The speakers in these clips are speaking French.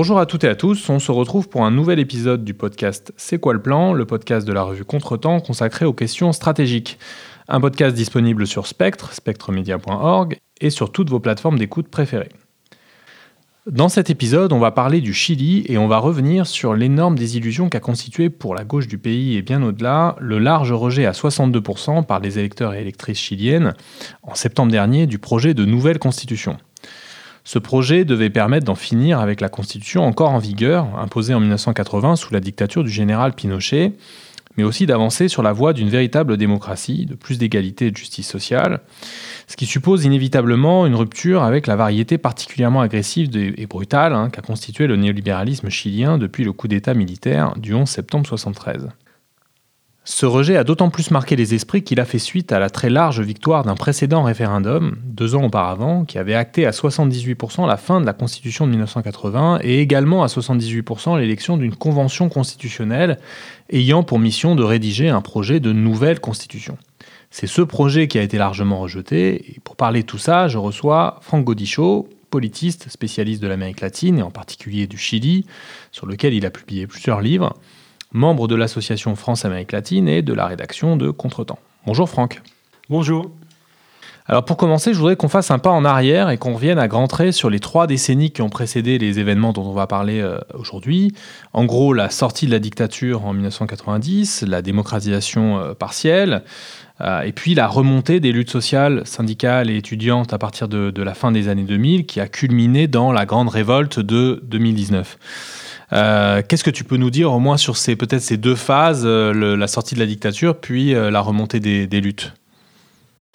Bonjour à toutes et à tous, on se retrouve pour un nouvel épisode du podcast C'est quoi le plan, le podcast de la revue Contretemps consacré aux questions stratégiques. Un podcast disponible sur Spectre, spectremedia.org et sur toutes vos plateformes d'écoute préférées. Dans cet épisode, on va parler du Chili et on va revenir sur l'énorme désillusion qu'a constitué pour la gauche du pays et bien au-delà le large rejet à 62% par les électeurs et électrices chiliennes en septembre dernier du projet de nouvelle constitution. Ce projet devait permettre d'en finir avec la constitution encore en vigueur, imposée en 1980 sous la dictature du général Pinochet, mais aussi d'avancer sur la voie d'une véritable démocratie, de plus d'égalité et de justice sociale, ce qui suppose inévitablement une rupture avec la variété particulièrement agressive et brutale hein, qu'a constitué le néolibéralisme chilien depuis le coup d'État militaire du 11 septembre 1973. Ce rejet a d'autant plus marqué les esprits qu'il a fait suite à la très large victoire d'un précédent référendum, deux ans auparavant, qui avait acté à 78% la fin de la Constitution de 1980 et également à 78% l'élection d'une convention constitutionnelle ayant pour mission de rédiger un projet de nouvelle Constitution. C'est ce projet qui a été largement rejeté, et pour parler de tout ça, je reçois Franck Godichaud, politiste, spécialiste de l'Amérique latine et en particulier du Chili, sur lequel il a publié plusieurs livres membre de l'association France-Amérique latine et de la rédaction de Contretemps. Bonjour Franck. Bonjour. Alors pour commencer, je voudrais qu'on fasse un pas en arrière et qu'on revienne à grands traits sur les trois décennies qui ont précédé les événements dont on va parler euh, aujourd'hui. En gros, la sortie de la dictature en 1990, la démocratisation euh, partielle, euh, et puis la remontée des luttes sociales, syndicales et étudiantes à partir de, de la fin des années 2000 qui a culminé dans la grande révolte de 2019. Euh, qu'est-ce que tu peux nous dire au moins sur ces peut-être ces deux phases, euh, la sortie de la dictature puis euh, la remontée des, luttes?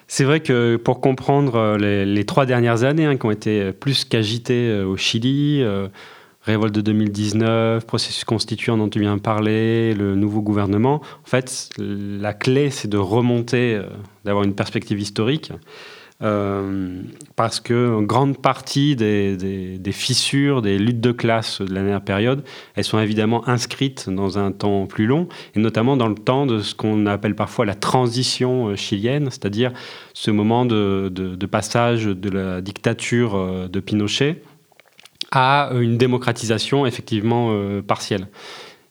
C'est vrai que pour comprendre les, trois dernières années hein, qui ont été plus qu'agitées au Chili, révolte de 2019, processus constituant dont tu viens de parler, le nouveau gouvernement, en fait, la clé, c'est de remonter, d'avoir une perspective historique. Euh, parce que grande partie des, fissures, des luttes de classe de la dernière période, elles sont évidemment inscrites dans un temps plus long, et notamment dans le temps de ce qu'on appelle parfois la transition euh, chilienne, c'est-à-dire ce moment de, passage de la dictature euh, de Pinochet à une démocratisation effectivement partielle.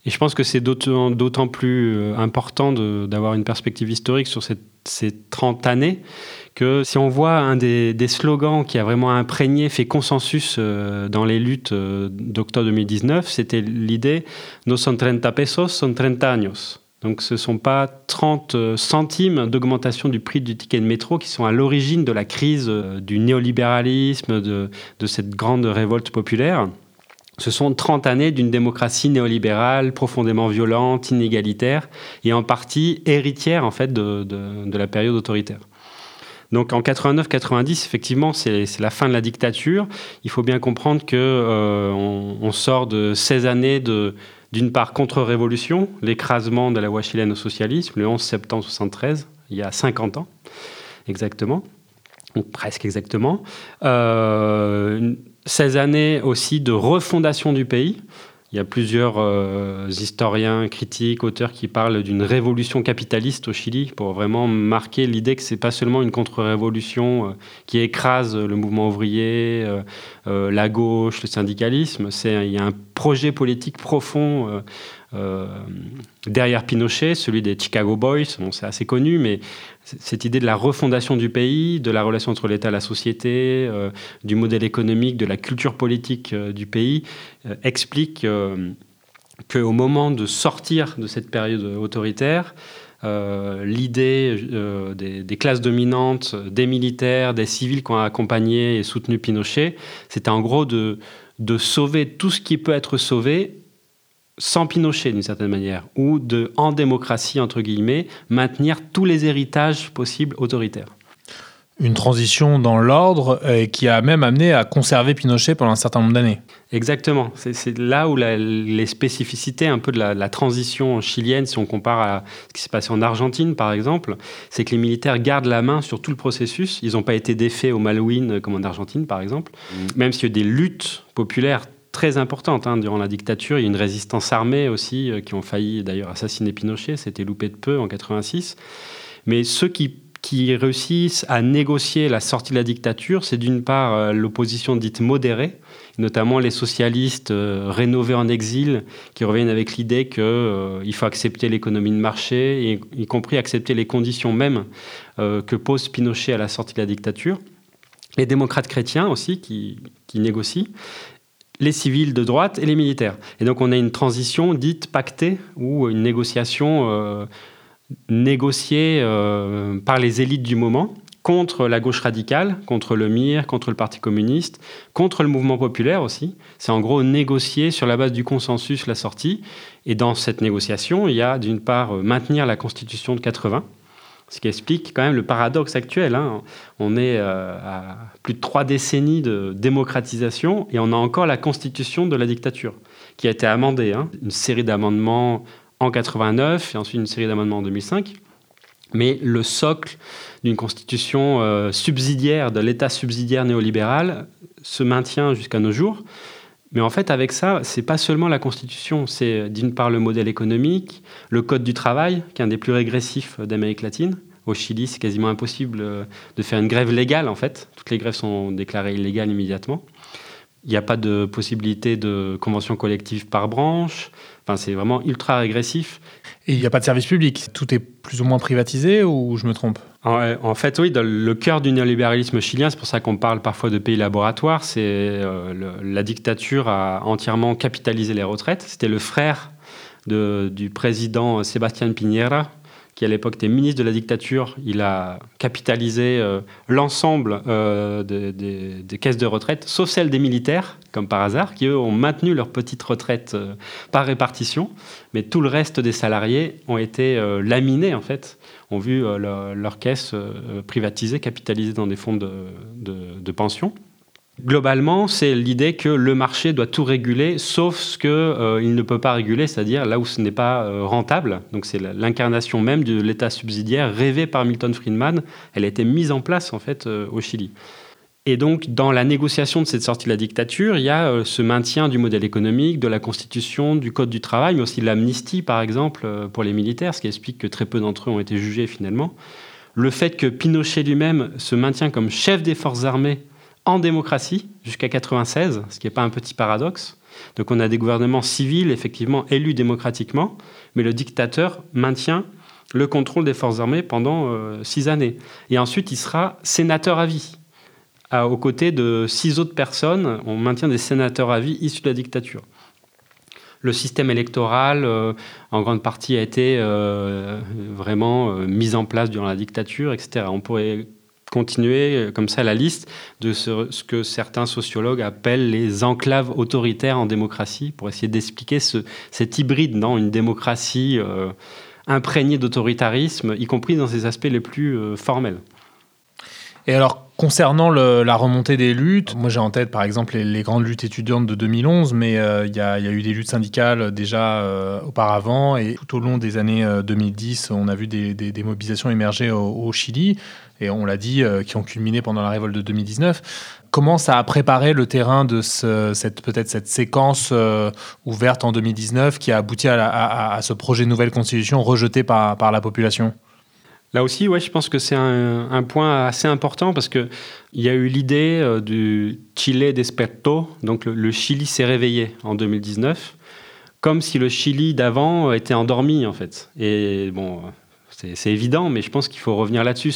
Et je pense que c'est d'autant plus important d'avoir une perspective historique sur ces 30 années que si on voit un des, slogans qui a vraiment imprégné, fait consensus euh, dans les luttes euh, d'octobre 2019, c'était l'idée No son 30 pesos, son 30 años. Donc ce ne sont pas 30 euh, centimes d'augmentation du prix du ticket de métro qui sont à l'origine de la crise du néolibéralisme, de, cette grande révolte populaire. Ce sont 30 années d'une démocratie néolibérale profondément violente, inégalitaire et en partie héritière en fait de la période autoritaire. Donc en 89-90, effectivement, c'est la fin de la dictature. Il faut bien comprendre que euh, on, sort de 16 années de d'une part contre-révolution, l'écrasement de la voie chilienne au socialisme, le 11 septembre 73, il y a 50 ans exactement, ou presque exactement. 16 euh, années aussi de refondation du pays. Il y a plusieurs euh, historiens, critiques, auteurs qui parlent d'une révolution capitaliste au Chili pour vraiment marquer l'idée que c'est pas seulement une contre-révolution euh, qui écrase le mouvement ouvrier, euh, la gauche, le syndicalisme. Il y a un projet politique profond euh, derrière Pinochet, celui des Chicago Boys, c'est assez connu, mais cette idée de la refondation du pays, de la relation entre l'État et la société, euh, du modèle économique, de la culture politique euh, du pays, explique qu'au moment de sortir de cette période autoritaire, l'idée des, classes dominantes, des militaires, des civils qui ont accompagné et soutenu Pinochet, c'était en gros de, de sauver tout ce qui peut être sauvé sans Pinochet d'une certaine manière, ou de, en démocratie, entre guillemets, maintenir tous les héritages possibles autoritaires. Une transition dans l'ordre euh, qui a même amené à conserver Pinochet pendant un certain nombre d'années. Exactement. C'est là où les spécificités un peu de la, transition chilienne, si on compare à ce qui s'est passé en Argentine par exemple, c'est que les militaires gardent la main sur tout le processus. Ils n'ont pas été défaits au Malouine comme en Argentine par exemple, mm. même s'il y a eu des luttes populaires très importante hein, durant la dictature. Il y a une résistance armée aussi euh, qui ont failli d'ailleurs assassiner Pinochet. C'était loupé de peu en 86. Mais ceux qui, qui réussissent à négocier la sortie de la dictature, c'est d'une part euh, l'opposition dite modérée, notamment les socialistes euh, rénovés en exil, qui reviennent avec l'idée qu'il faut accepter l'économie de marché, y compris accepter les conditions mêmes que pose Pinochet à la sortie de la dictature les démocrates chrétiens aussi qui, qui, négocient, les civils de droite et les militaires. Et donc on a une transition dite pactée ou une négociation euh, négociée euh, par les élites du moment contre la gauche radicale, contre le MIR, contre le Parti communiste, contre le mouvement populaire aussi. C'est en gros négocier sur la base du consensus la sortie. Et dans cette négociation, il y a d'une part maintenir la constitution de 80, ce qui explique quand même le paradoxe actuel. Hein. On est euh, à plus de trois décennies de démocratisation et on a encore la constitution de la dictature qui a été amendée. Hein. Une série d'amendements en 89 et ensuite une série d'amendements en 2005. Mais le socle d'une constitution euh, subsidiaire, de l'État subsidiaire néolibéral, se maintient jusqu'à nos jours. Mais en fait, avec ça, c'est pas seulement la Constitution, c'est d'une part le modèle économique, le code du travail, qui est un des plus régressifs d'Amérique latine. Au Chili, c'est quasiment impossible euh, de faire une grève légale, en fait. Toutes les grèves sont déclarées illégales immédiatement. Il n'y a pas de possibilité de convention collective par branche. Enfin, c'est vraiment ultra régressif. Et il n'y a pas de service public. Tout est plus ou moins privatisé ou je me trompe? En, fait, oui, dans le cœur du néolibéralisme chilien, c'est pour ça qu'on parle parfois de pays laboratoires, c'est euh, la dictature a entièrement capitalisé les retraites. C'était le frère du président Sébastien Piñera, qui à l'époque était ministre de la dictature, il a capitalisé euh, l'ensemble euh, des, caisses de retraite, sauf celles des militaires, comme par hasard, qui eux ont maintenu leur petite retraite par répartition, mais tout le reste des salariés ont été laminés en fait, ont vu leur, leur, caisse privatisée, capitalisée dans des fonds de, pension. Globalement, c'est l'idée que le marché doit tout réguler, sauf ce qu'il euh, ne peut pas réguler, c'est-à-dire là où ce n'est pas euh, rentable. Donc c'est l'incarnation même de l'État subsidiaire rêvé par Milton Friedman. Elle a été mise en place en fait euh, au Chili. Et donc, dans la négociation de cette sortie de la dictature, il y a ce maintien du modèle économique, de la constitution, du code du travail, mais aussi l'amnistie, par exemple, pour les militaires, ce qui explique que très peu d'entre eux ont été jugés finalement. Le fait que Pinochet lui-même se maintient comme chef des forces armées en démocratie jusqu'à 96, ce qui n'est pas un petit paradoxe. Donc on a des gouvernements civils, effectivement, élus démocratiquement, mais le dictateur maintient le contrôle des forces armées pendant euh, six années. Et ensuite, il sera sénateur à vie. Aux côtés de six autres personnes, on maintient des sénateurs à vie issus de la dictature. Le système électoral, euh, en grande partie, a été euh, vraiment mis en place durant la dictature, etc. On pourrait continuer euh, comme ça la liste de ce, que certains sociologues appellent les enclaves autoritaires en démocratie, pour essayer d'expliquer ce, cet hybride dans une démocratie euh, imprégnée d'autoritarisme, y compris dans ses aspects les plus euh, formels. Et alors, concernant la remontée des luttes, moi j'ai en tête par exemple les, grandes luttes étudiantes de 2011, mais il y, a eu des luttes syndicales déjà auparavant, et tout au long des années 2010, on a vu des, mobilisations émerger au Chili et on l'a dit, euh, qui ont culminé pendant la révolte de 2019. Comment ça a préparé le terrain de cette peut-être cette séquence euh, ouverte en 2019 qui a abouti à, ce projet de nouvelle constitution rejeté par la population? Là aussi, ouais, je pense que c'est un, point assez important parce qu'il y a eu l'idée euh, du Chile desperto, donc le, le Chili s'est réveillé en 2019, comme si le Chili d'avant était endormi en fait. Et bon, c'est évident, mais je pense qu'il faut revenir là-dessus.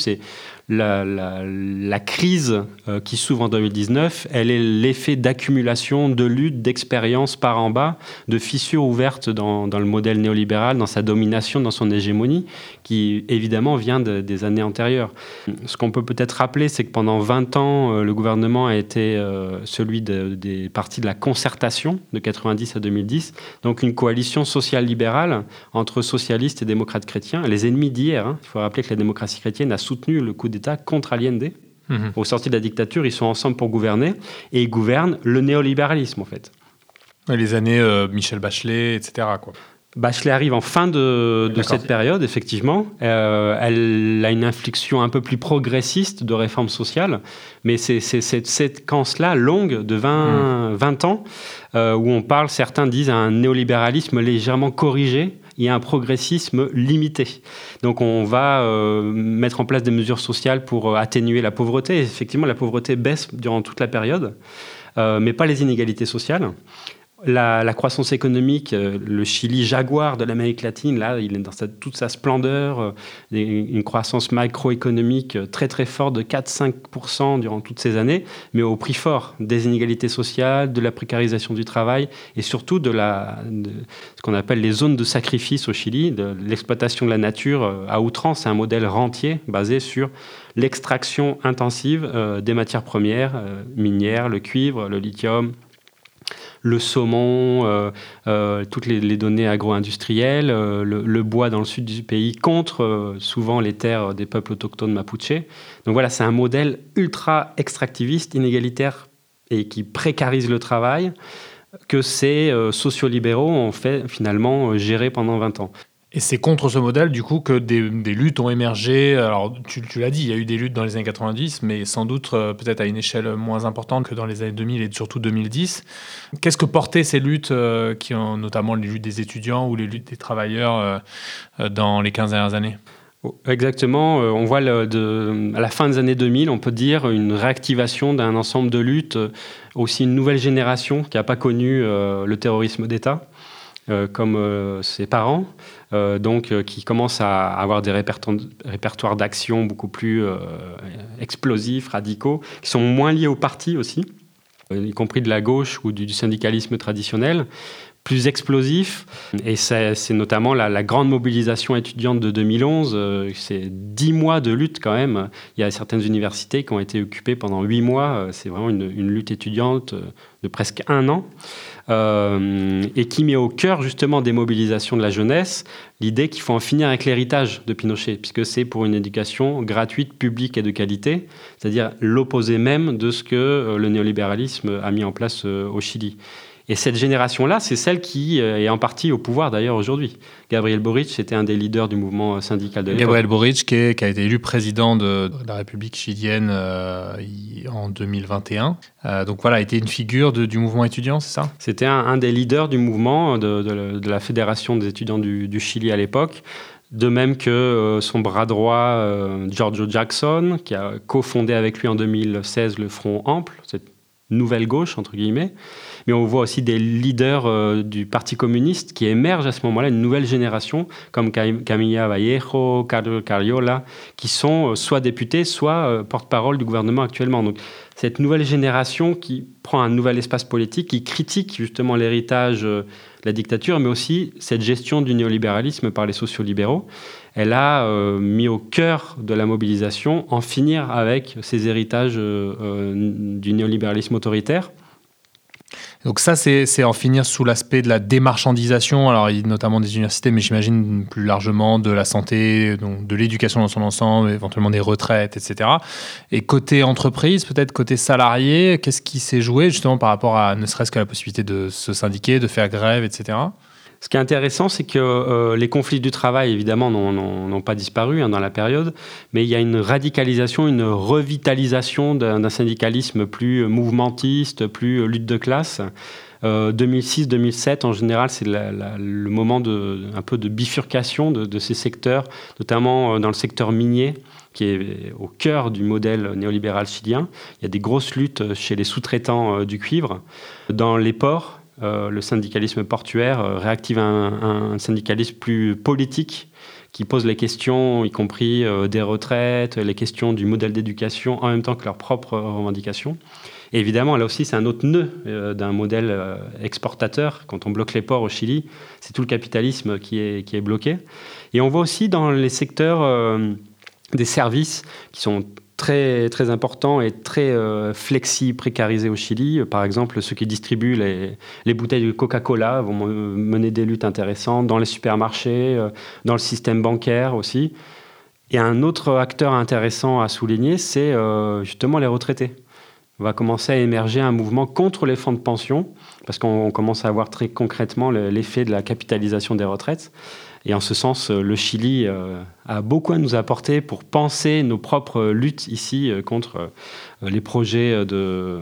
La, crise euh, qui s'ouvre en 2019, elle est l'effet d'accumulation de luttes, d'expériences par en bas, de fissures ouvertes dans, le modèle néolibéral, dans sa domination, dans son hégémonie, qui évidemment vient des années antérieures. Ce qu'on peut peut-être rappeler, c'est que pendant 20 ans, euh, le gouvernement a été euh, celui des partis de la concertation de 90 à 2010, donc une coalition sociale libérale entre socialistes et démocrates chrétiens, les ennemis d'hier. Hein. Il faut rappeler que la démocratie chrétienne a soutenu le coup d'État contre Allende. Mhm. Au sorti de la dictature, ils sont ensemble pour gouverner et ils gouvernent le néolibéralisme en fait. Les années euh, Michel Bachelet, etc. Quoi. Bachelet arrive en fin de, cette période, effectivement. Euh, elle a une inflexion un peu plus progressiste de réforme sociale, mais c'est cette séquence-là longue de 20, 20 hmm. ans euh, où on parle, certains disent, un néolibéralisme légèrement corrigé et un progressisme limité. Donc on va euh, mettre en place des mesures sociales pour atténuer la pauvreté. effectivement, la pauvreté baisse durant toute la période, mais pas les inégalités sociales. La, croissance économique, euh, le Chili jaguar de l'Amérique latine, là, il est dans toute sa splendeur, euh, une croissance macroéconomique euh, très très forte de 4-5% durant toutes ces années, mais au prix fort des inégalités sociales, de la précarisation du travail et surtout de, la, ce qu'on appelle les zones de sacrifice au Chili, de l'exploitation de la nature à outrance. Un modèle rentier basé sur l'extraction intensive des matières premières, minières, le cuivre, le lithium, le saumon, euh, euh, toutes les, données agro-industrielles, euh, le, bois dans le sud du pays contre souvent les terres des peuples autochtones mapuche. Donc voilà, c'est un modèle ultra extractiviste, inégalitaire et qui précarise le travail que ces sociolibéraux ont fait finalement gérer pendant 20 ans. Et c'est contre ce modèle, du coup, que des, luttes ont émergé. Alors, tu, l'as dit, il y a eu des luttes dans les années 90, mais sans doute euh, peut-être à une échelle moins importante que dans les années 2000 et surtout 2010. Qu'est-ce que portaient ces luttes, euh, qui ont notamment les luttes des étudiants ou les luttes des travailleurs euh, dans les 15 dernières années? Oh, Exactement. On voit à la fin des années 2000, on peut dire une réactivation d'un ensemble de luttes, aussi une nouvelle génération qui n'a pas connu le terrorisme d'État. comme ses parents, donc euh, qui commencent à avoir des répertoires d'actions beaucoup plus euh, explosifs, radicaux, qui sont moins liés au parti aussi, y compris de la gauche ou du, syndicalisme traditionnel, plus explosifs. Et c'est notamment la, grande mobilisation étudiante de 2011. c'est dix mois de lutte quand même. Il y a certaines universités qui ont été occupées pendant huit mois. C'est vraiment une, lutte étudiante de presque un an. Euh, et qui met au cœur justement des mobilisations de la jeunesse l'idée qu'il faut en finir avec l'héritage de Pinochet, puisque c'est pour une éducation gratuite, publique et de qualité, c'est-à-dire l'opposé même de ce que euh, le néolibéralisme a mis en place euh, au Chili. Et cette génération-là, c'est celle qui euh, est en partie au pouvoir d'ailleurs aujourd'hui. Gabriel Boric était un des leaders du mouvement syndical de l'époque. Gabriel Boric, qui, qui, a été élu président de, la République chilienne euh, en 2021. Euh, donc voilà, a été une figure du mouvement étudiant, c'est ça? C'était un, des leaders du mouvement de, la Fédération des étudiants du, Chili à l'époque. De même que son bras droit, Giorgio Jackson, qui a cofondé avec lui en 2016 le Front Ample, cette nouvelle gauche, entre guillemets mais on voit aussi des leaders euh, du Parti communiste qui émergent à ce moment-là, une nouvelle génération, comme Camilla Vallejo, Carlos Cariola, qui sont euh, soit députés, soit euh, porte-parole du gouvernement actuellement. Donc, cette nouvelle génération qui prend un nouvel espace politique, qui critique justement l'héritage de la dictature, mais aussi cette gestion du néolibéralisme par les sociolibéraux. Elle a mis au cœur de la mobilisation en finir avec ces héritages du néolibéralisme autoritaire. Donc ça, c'est en finir sous l'aspect de la démarchandisation, alors notamment des universités, mais j'imagine plus largement de la santé, de l'éducation dans son ensemble, éventuellement des retraites, etc. Et côté entreprise, peut-être côté salarié, qu'est-ce qui s'est joué justement par rapport à ne serait-ce que la possibilité de se syndiquer, de faire grève, etc. Ce qui est intéressant, c'est que euh, les conflits du travail, évidemment, n'ont pas disparu hein, dans la période, mais il y a une radicalisation, une revitalisation d'un syndicalisme plus mouvementiste, plus lutte de classe. 2006-2007, euh, en général, c'est le moment de, un peu de bifurcation de, ces secteurs, notamment euh, dans le secteur minier qui est au cœur du modèle néolibéral chilien. Il y a des grosses luttes chez les sous-traitants du cuivre. Dans les ports, euh, le syndicalisme portuaire euh, réactive un, syndicalisme plus politique qui posent les questions, y compris des retraites, les questions du modèle d'éducation, en même temps que leurs propres revendications. Et évidemment, là aussi, c'est un autre nœud d'un modèle exportateur. Quand on bloque les ports au Chili, c'est tout le capitalisme qui est, qui est bloqué. Et on voit aussi dans les secteurs des services qui sont très, très important et très euh, flexi, précarisé au Chili. Par exemple, ceux qui distribuent les, les bouteilles de Coca-Cola vont mener des luttes intéressantes dans les supermarchés, euh, dans le système bancaire aussi. Et un autre acteur intéressant à souligner, c'est euh, justement les retraités. On va commencer à émerger un mouvement contre les fonds de pension, parce qu'on commence à voir très concrètement l'effet de la capitalisation des retraites. Et en ce sens, euh, le Chili euh, a beaucoup à nous apporter pour penser nos propres luttes ici euh, contre les projets de,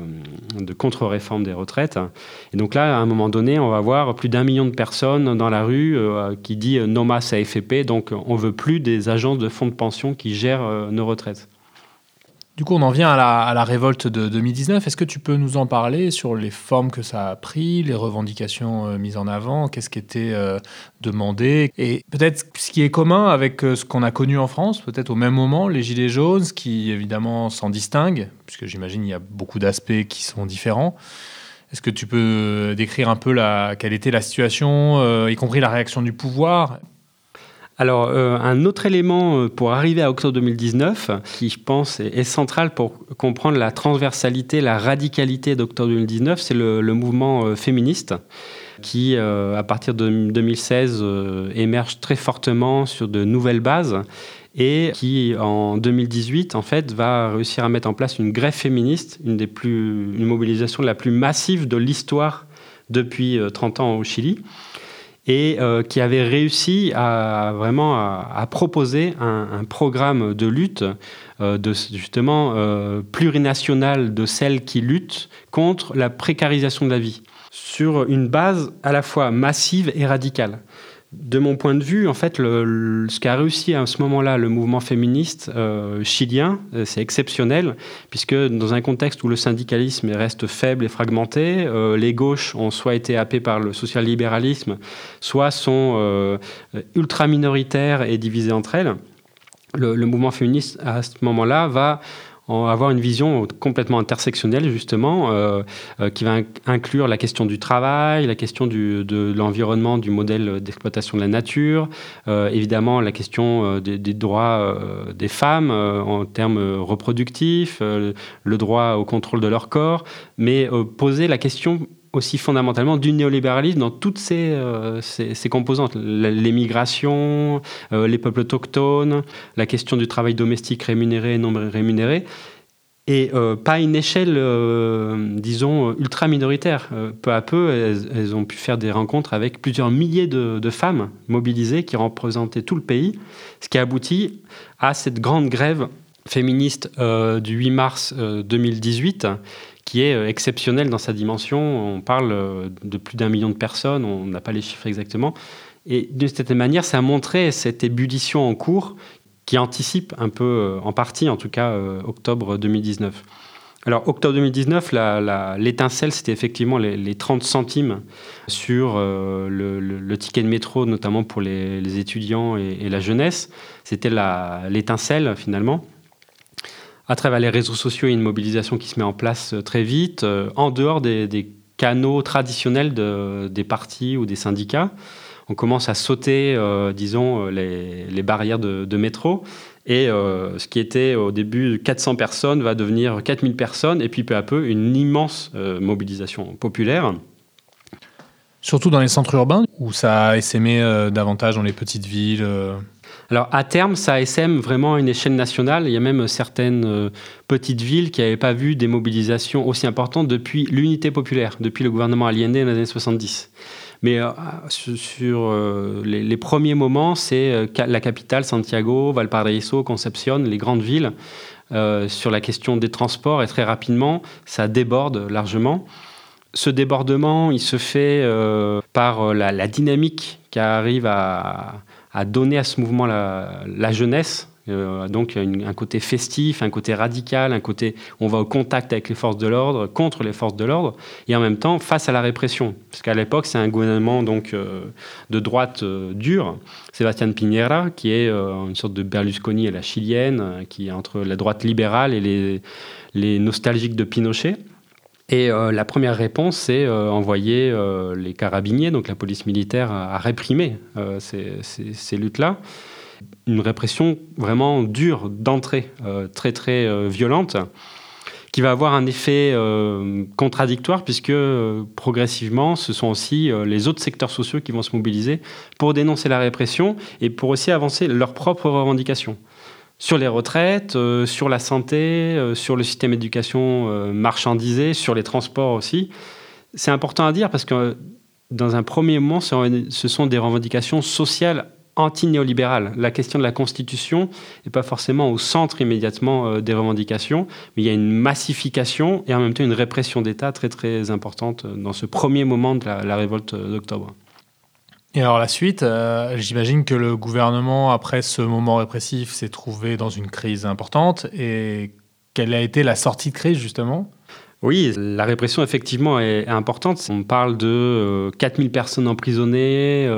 contre-réforme des retraites. Et donc là, à un moment donné, on va voir plus d'un million de personnes dans la rue qui dit non masse AFP, donc on veut plus des agences de fonds de pension qui gèrent nos retraites. Du coup, on en vient à la, révolte de 2019. Est-ce que tu peux nous en parler sur les formes que ça a pris, les revendications euh, mises en avant, qu'est-ce qui était euh, demandé? Et peut-être ce qui est commun avec euh, ce qu'on a connu en France, peut-être au même moment, les Gilets jaunes, qui évidemment s'en distinguent, puisque j'imagine il y a beaucoup d'aspects qui sont différents. Est-ce que tu peux décrire un peu la, quelle était la situation, y compris la réaction du pouvoir? Alors, euh, un autre élément euh, pour arriver à octobre 2019, qui je pense est, central pour comprendre la transversalité, la radicalité d'octobre 2019, c'est le, mouvement euh, féministe qui, à partir de 2016, émerge très fortement sur de nouvelles bases et qui, en 2018, en fait, va réussir à mettre en place une grève féministe, une des plus, une mobilisation la plus massive de l'histoire depuis 30 ans au Chili et euh, qui avait réussi à vraiment à, proposer un, programme de lutte euh, de, justement euh, plurinational de celles qui luttent contre la précarisation de la vie sur une base à la fois massive et radicale de mon point de vue, en fait, ce qu'a réussi à ce moment-là le mouvement féministe euh, chilien, euh, c'est exceptionnel, puisque dans un contexte où le syndicalisme reste faible et fragmenté, euh, les gauches ont soit été happées par le social-libéralisme, soit sont ultra minoritaires et divisées entre elles. le mouvement féministe, à ce moment-là, va avoir une vision complètement intersectionnelle, justement, euh, euh, qui va inclure la question du travail, la question de l'environnement, du modèle d'exploitation de la nature, euh, évidemment la question des droits des femmes en termes reproductifs, le droit au contrôle de leur corps, mais poser la question aussi fondamentalement du néolibéralisme dans toutes ses, euh, composantes. L'émigration, euh, les peuples autochtones, la question du travail domestique rémunéré et non rémunéré. Et euh, pas une échelle, disons, ultra minoritaire. peu à peu, elles, ont pu faire des rencontres avec plusieurs milliers de, de, femmes mobilisées qui représentaient tout le pays, ce qui a abouti à cette grande grève féministe du 8 mars 2018 qui est euh, exceptionnel dans sa dimension. On parle euh, de plus d'un million de personnes, on n'a pas les chiffres exactement. Et d'une certaine manière, ça a montré cette ébullition en cours qui anticipe un peu, euh, en partie en tout cas, octobre 2019. Alors, octobre 2019, l'étincelle, c'était effectivement les, 30 centimes sur le, ticket de métro, notamment pour les, étudiants et, et, la jeunesse. C'était l'étincelle, finalement à travers les réseaux sociaux, il y a une mobilisation qui se met en place euh, très vite, euh, en dehors des, canaux traditionnels des partis ou des syndicats. On commence à sauter, euh, disons, les, barrières de, métro. Et ce qui était au début 400 personnes va devenir 4000 personnes, et puis peu à peu une immense mobilisation populaire. Surtout dans les centres urbains, où ça a essaimé davantage dans les petites villes alors à terme, ça SM vraiment à une échelle nationale. Il y a même certaines euh, petites villes qui n'avaient pas vu des mobilisations aussi importantes depuis l'unité populaire, depuis le gouvernement Allende dans les années 70. Mais euh, sur euh, les, premiers moments, c'est la capitale, Santiago, Valparaiso, Concepción, les grandes villes, sur la question des transports. Et très rapidement, ça déborde largement. Ce débordement, il se fait par la, dynamique qui arrive à, a donné à ce mouvement la, jeunesse Euh, donc un côté festif, un côté radical, un côté on va au contact avec les forces de l'ordre, contre les forces de l'ordre, et en même temps face à la répression. Parce qu'à l'époque, c'est un gouvernement donc euh, de droite euh, dure, Sébastien Piñera, qui est une sorte de Berlusconi à la chilienne, qui est entre la droite libérale et les nostalgiques de Pinochet. Et la première réponse, c'est envoyer les carabiniers, donc la police militaire, à, réprimer ces, ces luttes-là. Une répression vraiment dure d'entrée, euh, très très euh, violente, qui va avoir un effet euh, contradictoire puisque progressivement, ce sont aussi les autres secteurs sociaux qui vont se mobiliser pour dénoncer la répression et pour aussi avancer leurs propres revendications sur les retraites, sur la santé, sur le système d'éducation marchandisé, sur les transports aussi. C'est important à dire parce que dans un premier moment, ce sont des revendications sociales anti-néolibérale. La question de la Constitution n'est pas forcément au centre immédiatement euh, des revendications, mais il y a une massification et en même temps une répression d'État très très importante dans ce premier moment de la, révolte d'octobre. Et alors la suite, euh, j'imagine que le gouvernement, après ce moment répressif, s'est trouvé dans une crise importante. Et quelle a été la sortie de crise justement? Oui, la répression effectivement est importante. On parle de 4000 euh, personnes emprisonnées,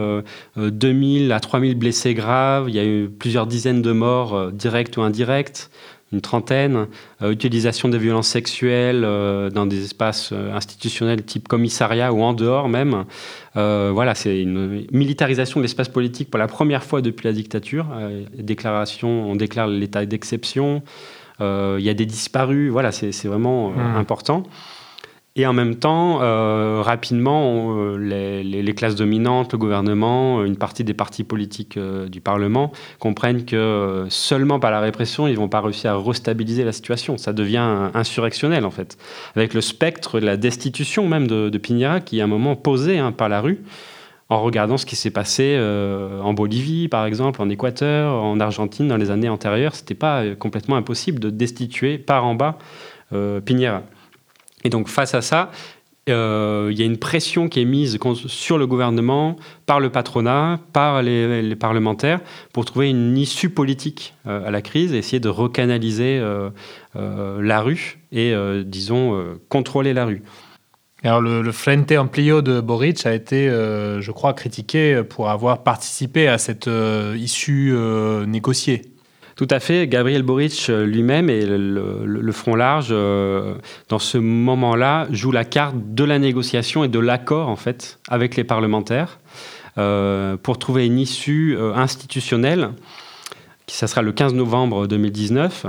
2000 euh, à 3000 blessés graves, il y a eu plusieurs dizaines de morts directes ou indirectes, une trentaine, utilisation de violences sexuelles dans des espaces institutionnels type commissariat ou en dehors même. voilà, c'est une militarisation de l'espace politique pour la première fois depuis la dictature. déclaration, on déclare l'état d'exception. Euh, il y a des disparus, voilà, c'est vraiment euh, hmm. important. Et en même temps, euh, rapidement, les, les, classes dominantes, le gouvernement, une partie des partis politiques du Parlement comprennent que seulement par la répression, ils vont pas réussir à restabiliser la situation. Ça devient insurrectionnel, en fait. Avec le spectre de la destitution même de, de qui à un moment posé hein, par la rue en regardant ce qui s'est passé euh, en Bolivie, par exemple, en Équateur, en Argentine dans les années antérieures. C'était pas euh, complètement impossible de destituer par en bas euh, Piñera. Et donc face à ça, il y a une pression qui est mise sur le gouvernement, par le patronat, par les, parlementaires, pour trouver une issue politique à la crise, et essayer de recanaliser la rue et, disons, contrôler la rue. Alors le, Frente Amplio de Boric a été, euh, je crois, critiqué pour avoir participé à cette euh, issue euh, négociée. Tout à fait. Gabriel Boric lui-même et le, Front Large, dans ce moment-là, joue la carte de la négociation et de l'accord, en fait, avec les parlementaires pour trouver une issue institutionnelle ça sera le 15 novembre 2019,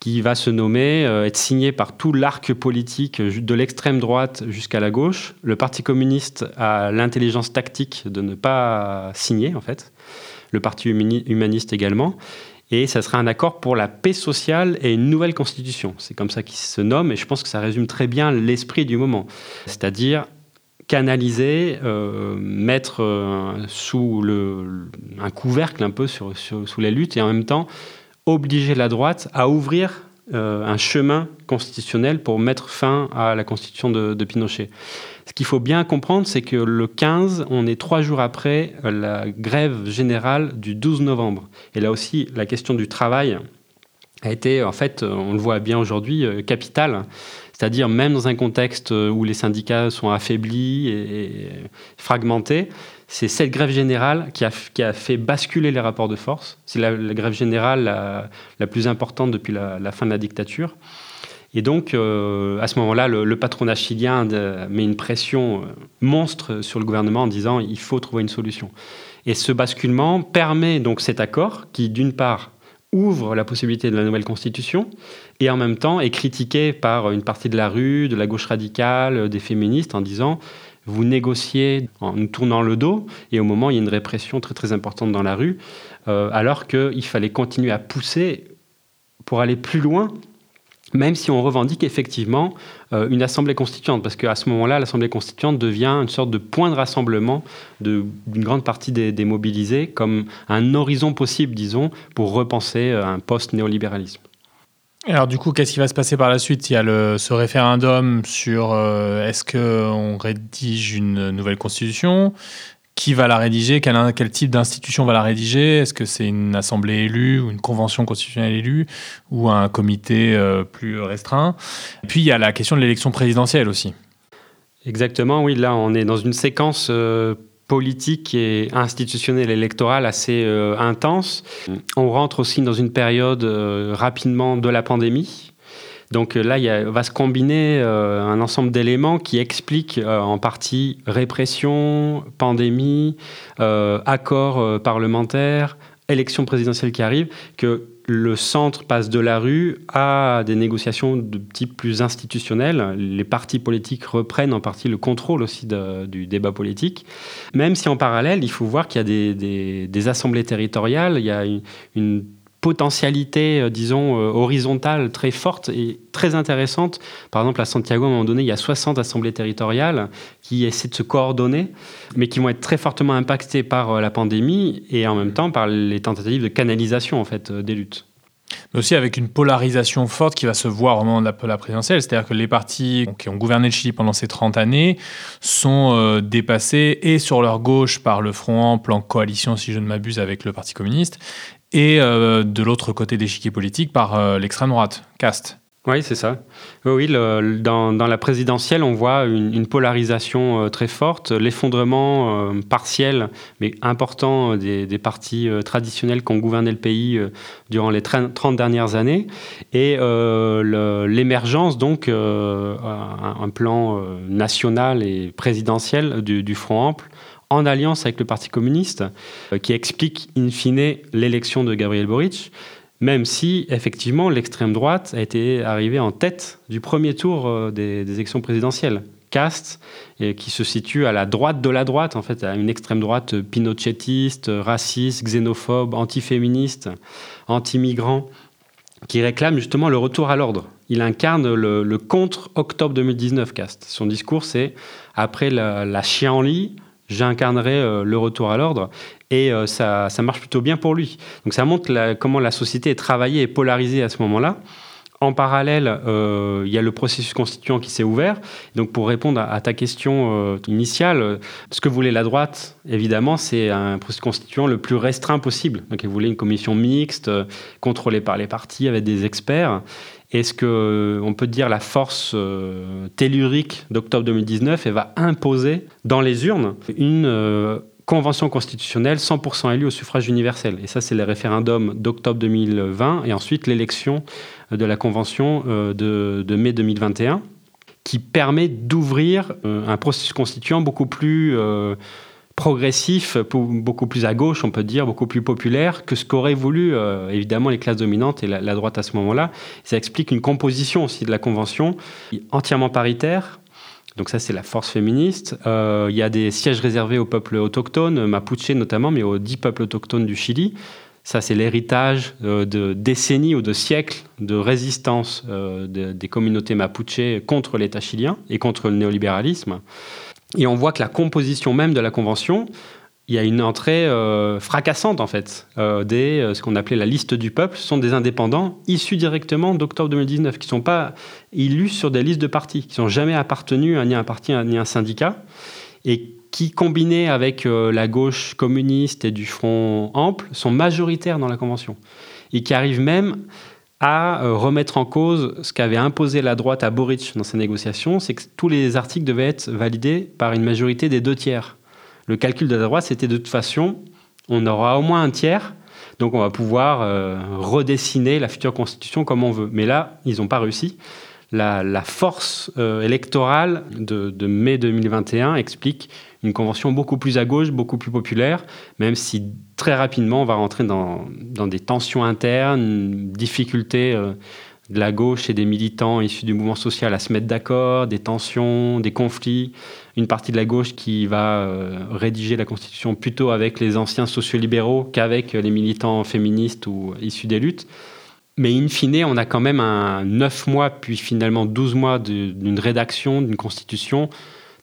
qui va se nommer, euh, être signé par tout l'arc politique de l'extrême droite jusqu'à la gauche. Le Parti communiste a l'intelligence tactique de ne pas signer, en fait. Le Parti humaniste également. Et ça sera un accord pour la paix sociale et une nouvelle constitution. C'est comme ça qu'il se nomme, et je pense que ça résume très bien l'esprit du moment. C'est-à-dire canaliser, euh, mettre euh, sous un couvercle un peu sur, sous les luttes et en même temps obliger la droite à ouvrir euh, un chemin constitutionnel pour mettre fin à la constitution de, de Pinochet. Ce qu'il faut bien comprendre, c'est que le 15, on est trois jours après la grève générale du 12 novembre. Et là aussi, la question du travail a été, en fait, on le voit bien aujourd'hui, capitale. C'est-à-dire même dans un contexte où les syndicats sont affaiblis et, fragmentés, c'est cette grève générale qui a, fait basculer les rapports de force. C'est la, grève générale la, plus importante depuis la, fin de la dictature. Et donc, euh, à ce moment-là, le, patronat chilien met une pression euh, monstre sur le gouvernement en disant il faut trouver une solution. Et ce basculement permet donc cet accord qui, d'une part, ouvre la possibilité de la nouvelle constitution et en même temps est critiqué par une partie de la rue, de la gauche radicale, des féministes en disant vous négociez en nous tournant le dos et au moment il y a une répression très importante dans la rue euh, alors qu'il fallait continuer à pousser pour aller plus loin même si on revendique effectivement euh, une assemblée constituante, parce qu'à ce moment-là, l'assemblée constituante devient une sorte de point de rassemblement d'une grande partie des, mobilisés, comme un horizon possible, disons, pour repenser euh, un post-néolibéralisme. Alors du coup, qu'est-ce qui va se passer par la suite? Il y a le, ce référendum sur euh, est-ce qu'on rédige une nouvelle constitution? Qui va la rédiger? Quel, type d'institution va la rédiger? Est-ce que c'est une assemblée élue ou une convention constitutionnelle élue ou un comité euh, plus restreint? Puis il y a la question de l'élection présidentielle aussi. Exactement, oui. Là, on est dans une séquence euh, politique et institutionnelle électorale assez euh, intense. On rentre aussi dans une période rapidement de la pandémie. Donc là, il va se combiner un ensemble d'éléments qui expliquent en partie répression, pandémie, accords parlementaires, élection présidentielle qui arrive, que le centre passe de la rue à des négociations de type plus institutionnel. Les partis politiques reprennent en partie le contrôle aussi du débat politique. Même si en parallèle, il faut voir qu'il y a des, assemblées territoriales, il y a une potentialité, euh, disons, euh, horizontale très forte et très intéressante. Par exemple, à Santiago, à un moment donné, il y a 60 assemblées territoriales qui essaient de se coordonner, mais qui vont être très fortement impactées par euh, la pandémie et en même temps par les tentatives de canalisation en fait, des luttes mais aussi avec une polarisation forte qui va se voir au moment de la, présidentielle. C'est-à-dire que les partis qui ont gouverné le Chili pendant ces 30 années sont dépassés et sur leur gauche par le Front Ample en coalition, si je ne m'abuse, avec le Parti communiste, et euh, de l'autre côté d'échiquier politique par euh, l'extrême droite, Cast. Oui, c'est ça. Oui, dans, la présidentielle, on voit une, polarisation euh, très forte, l'effondrement partiel, mais important, des, partis traditionnels qui ont gouverné le pays durant les 30 dernières années, et l'émergence, donc, un, plan national et présidentiel du Front Ample, en alliance avec le Parti communiste, euh, qui explique in fine l'élection de Gabriel Boric, même si effectivement l'extrême droite a été arrivée en tête du premier tour euh, des, élections présidentielles. Cast, qui se situe à la droite de la droite, en fait, à une extrême droite pinochetiste, raciste, xénophobe, antiféministe, anti-migrant, qui réclame justement le retour à l'ordre. Il incarne le, contre-octobre 2019, Cast. Son discours, c'est après la, la lit j'incarnerai euh, le retour à l'ordre. Et euh, ça, ça, marche plutôt bien pour lui. Donc ça montre comment la société est travaillée et polarisée à ce moment-là. En parallèle, euh, il y a le processus constituant qui s'est ouvert. Donc, pour répondre à, ta question initiale, ce que voulait la droite, évidemment, c'est un processus constituant le plus restreint possible. Donc, elle voulait une commission mixte, contrôlée par les partis, avec des experts. Est-ce qu'on euh, peut dire la force euh, tellurique d'octobre 2019 et va imposer dans les urnes une euh, convention constitutionnelle 100% élue au suffrage universel? Et ça, c'est le référendum d'octobre 2020 et ensuite l'élection de la convention de, de, mai 2021 qui permet d'ouvrir un processus constituant beaucoup plus progressif, beaucoup plus à gauche, on peut dire, beaucoup plus populaire que ce qu'auraient voulu euh, évidemment les classes dominantes et la, droite à ce moment-là. Ça explique une composition aussi de la Convention entièrement paritaire. Donc ça, c'est la force féministe. Euh, il y a des sièges réservés aux peuples autochtones, mapuche notamment, mais aux dix peuples autochtones du Chili. Ça, c'est l'héritage euh, de décennies ou de siècles de résistance des communautés mapuche contre l'État chilien et contre le néolibéralisme. Et on voit que la composition même de la Convention, il y a une entrée euh, fracassante en fait euh, des euh, ce qu'on appelait la liste du peuple ce sont des indépendants issus directement d'octobre 2019 qui ne sont pas élus sur des listes de partis qui n'ont jamais appartenu à ni un parti ni un syndicat et qui combinés avec la gauche communiste et du front ample sont majoritaires dans la convention et qui arrivent même à euh, remettre en cause ce qu'avait imposé la droite à Boric dans ses négociations, c'est que tous les articles devaient être validés par une majorité des deux tiers. Le calcul de la droite, c'était de toute façon, on aura au moins un tiers, donc on va pouvoir euh, redessiner la future constitution comme on veut. Mais là, ils n'ont pas réussi. La, force euh, électorale de, de mai 2021 explique une convention beaucoup plus à gauche, beaucoup plus populaire, même si très rapidement on va rentrer dans, des tensions internes, difficultés euh, de la gauche et des militants issus du mouvement social à se mettre d'accord, des tensions, des conflits, une partie de la gauche qui va euh, rédiger la Constitution plutôt avec les anciens sociolibéraux qu'avec les militants féministes ou issus des luttes. Mais in fine, on a quand même un 9 mois, puis finalement 12 mois d'une rédaction d'une constitution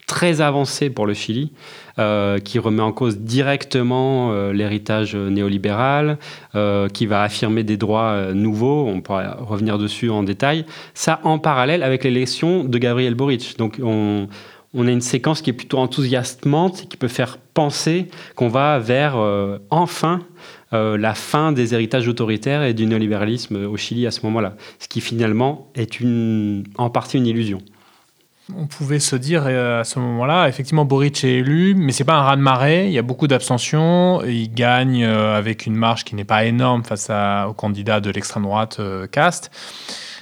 très avancé pour le Chili, euh, qui remet en cause directement euh, l'héritage néolibéral, euh, qui va affirmer des droits nouveaux, on pourra revenir dessus en détail, ça en parallèle avec l'élection de Gabriel Boric. Donc on, on a une séquence qui est plutôt enthousiasmante, qui peut faire penser qu'on va vers enfin la fin des héritages autoritaires et du néolibéralisme au Chili à ce moment-là, ce qui finalement est une, en partie une illusion. On pouvait se dire euh, à ce moment-là, effectivement, Boric est élu, mais c'est pas un raz-de-marée. Il y a beaucoup d'abstention. Il gagne euh, avec une marge qui n'est pas énorme face au candidat de l'extrême droite, euh, Cast.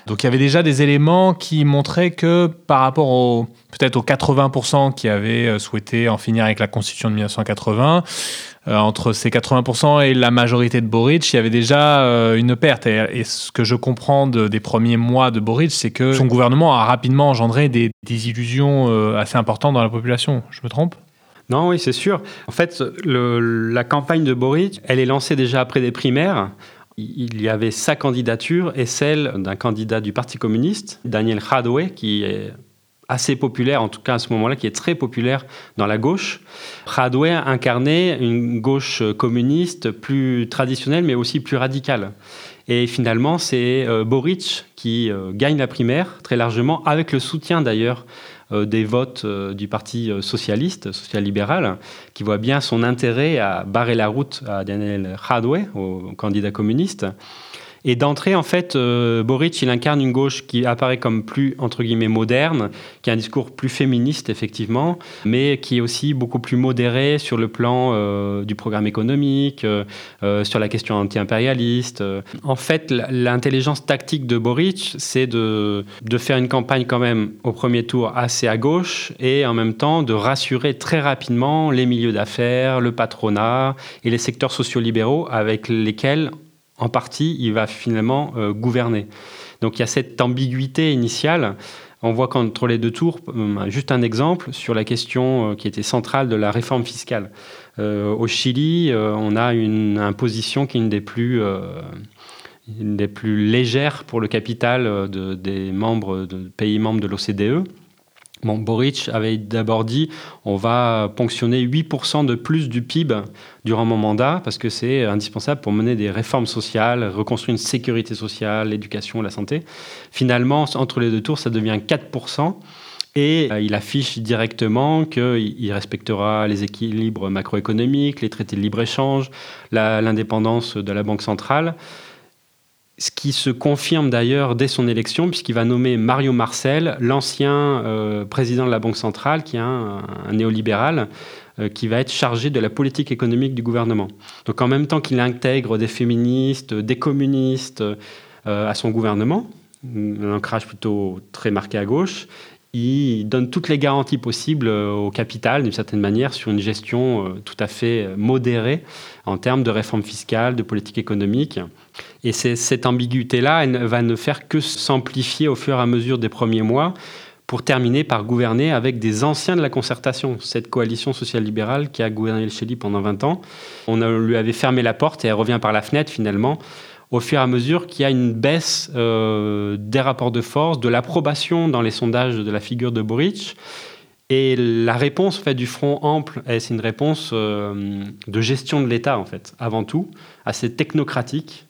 Donc il y avait déjà des éléments qui montraient que par rapport au peut-être aux 80% qui avaient souhaité en finir avec la Constitution de 1980, euh, entre ces 80% et la majorité de Boric, il y avait déjà euh, une perte. Et, ce que je comprends des premiers mois de Boric, c'est que son gouvernement a rapidement engendré des, illusions euh, assez importantes dans la population. Je me trompe? Non, oui, c'est sûr. En fait, la campagne de Boric, elle est lancée déjà après des primaires. Il y avait sa candidature et celle d'un candidat du Parti communiste, Daniel Jadwe, qui est assez populaire, en tout cas à ce moment-là, qui est très populaire dans la gauche. Radwe incarnait une gauche communiste plus traditionnelle, mais aussi plus radicale. Et finalement, c'est euh, Boric qui euh, gagne la primaire très largement, avec le soutien d'ailleurs euh, des votes du Parti socialiste, social-libéral, qui voit bien son intérêt à barrer la route à Daniel Radwe, au candidat communiste. Et d'entrée, en fait, euh, Boric, il incarne une gauche qui apparaît comme plus, entre guillemets, moderne, qui a un discours plus féministe, effectivement, mais qui est aussi beaucoup plus modéré sur le plan euh, du programme économique, euh, sur la question anti-impérialiste. En fait, l'intelligence tactique de Boric, c'est de, de faire une campagne quand même au premier tour assez à gauche et en même temps de rassurer très rapidement les milieux d'affaires, le patronat et les secteurs sociolibéraux avec lesquels en partie, il va finalement euh, gouverner. Donc il y a cette ambiguïté initiale. On voit qu'entre les deux tours, euh, juste un exemple sur la question euh, qui était centrale de la réforme fiscale. au Chili, on a une imposition qui est une des plus, des plus légères pour le capital des pays membres de l'OCDE. Bon, Boric avait d'abord dit on va ponctionner 8% de plus du PIB durant mon mandat parce que c'est indispensable pour mener des réformes sociales, reconstruire une sécurité sociale, l'éducation, la santé. Finalement, entre les deux tours, ça devient 4%. Et euh, il affiche directement qu'il respectera les équilibres macroéconomiques, les traités de libre-échange, l'indépendance de la Banque centrale ce qui se confirme d'ailleurs dès son élection, puisqu'il va nommer Mario Marcel, l'ancien euh, président de la Banque centrale, qui est un, néolibéral, euh, qui va être chargé de la politique économique du gouvernement. Donc en même temps qu'il intègre des féministes, des communistes euh, à son gouvernement, un ancrage plutôt très marqué à gauche, il donne toutes les garanties possibles au capital, d'une certaine manière, sur une gestion tout à fait modérée en termes de réforme fiscale, de politique économique. Et cette ambiguïté-là, elle va ne faire que s'amplifier au fur et à mesure des premiers mois pour terminer par gouverner avec des anciens de la concertation, cette coalition social-libérale qui a gouverné le Chili pendant 20 ans. On lui avait fermé la porte et elle revient par la fenêtre finalement au fur et à mesure qu'il y a une baisse euh, des rapports de force, de l'approbation dans les sondages de la figure de Boric. Et la réponse fait, du Front ample, c'est une réponse euh, de gestion de l'État, en fait, avant tout, assez technocratique,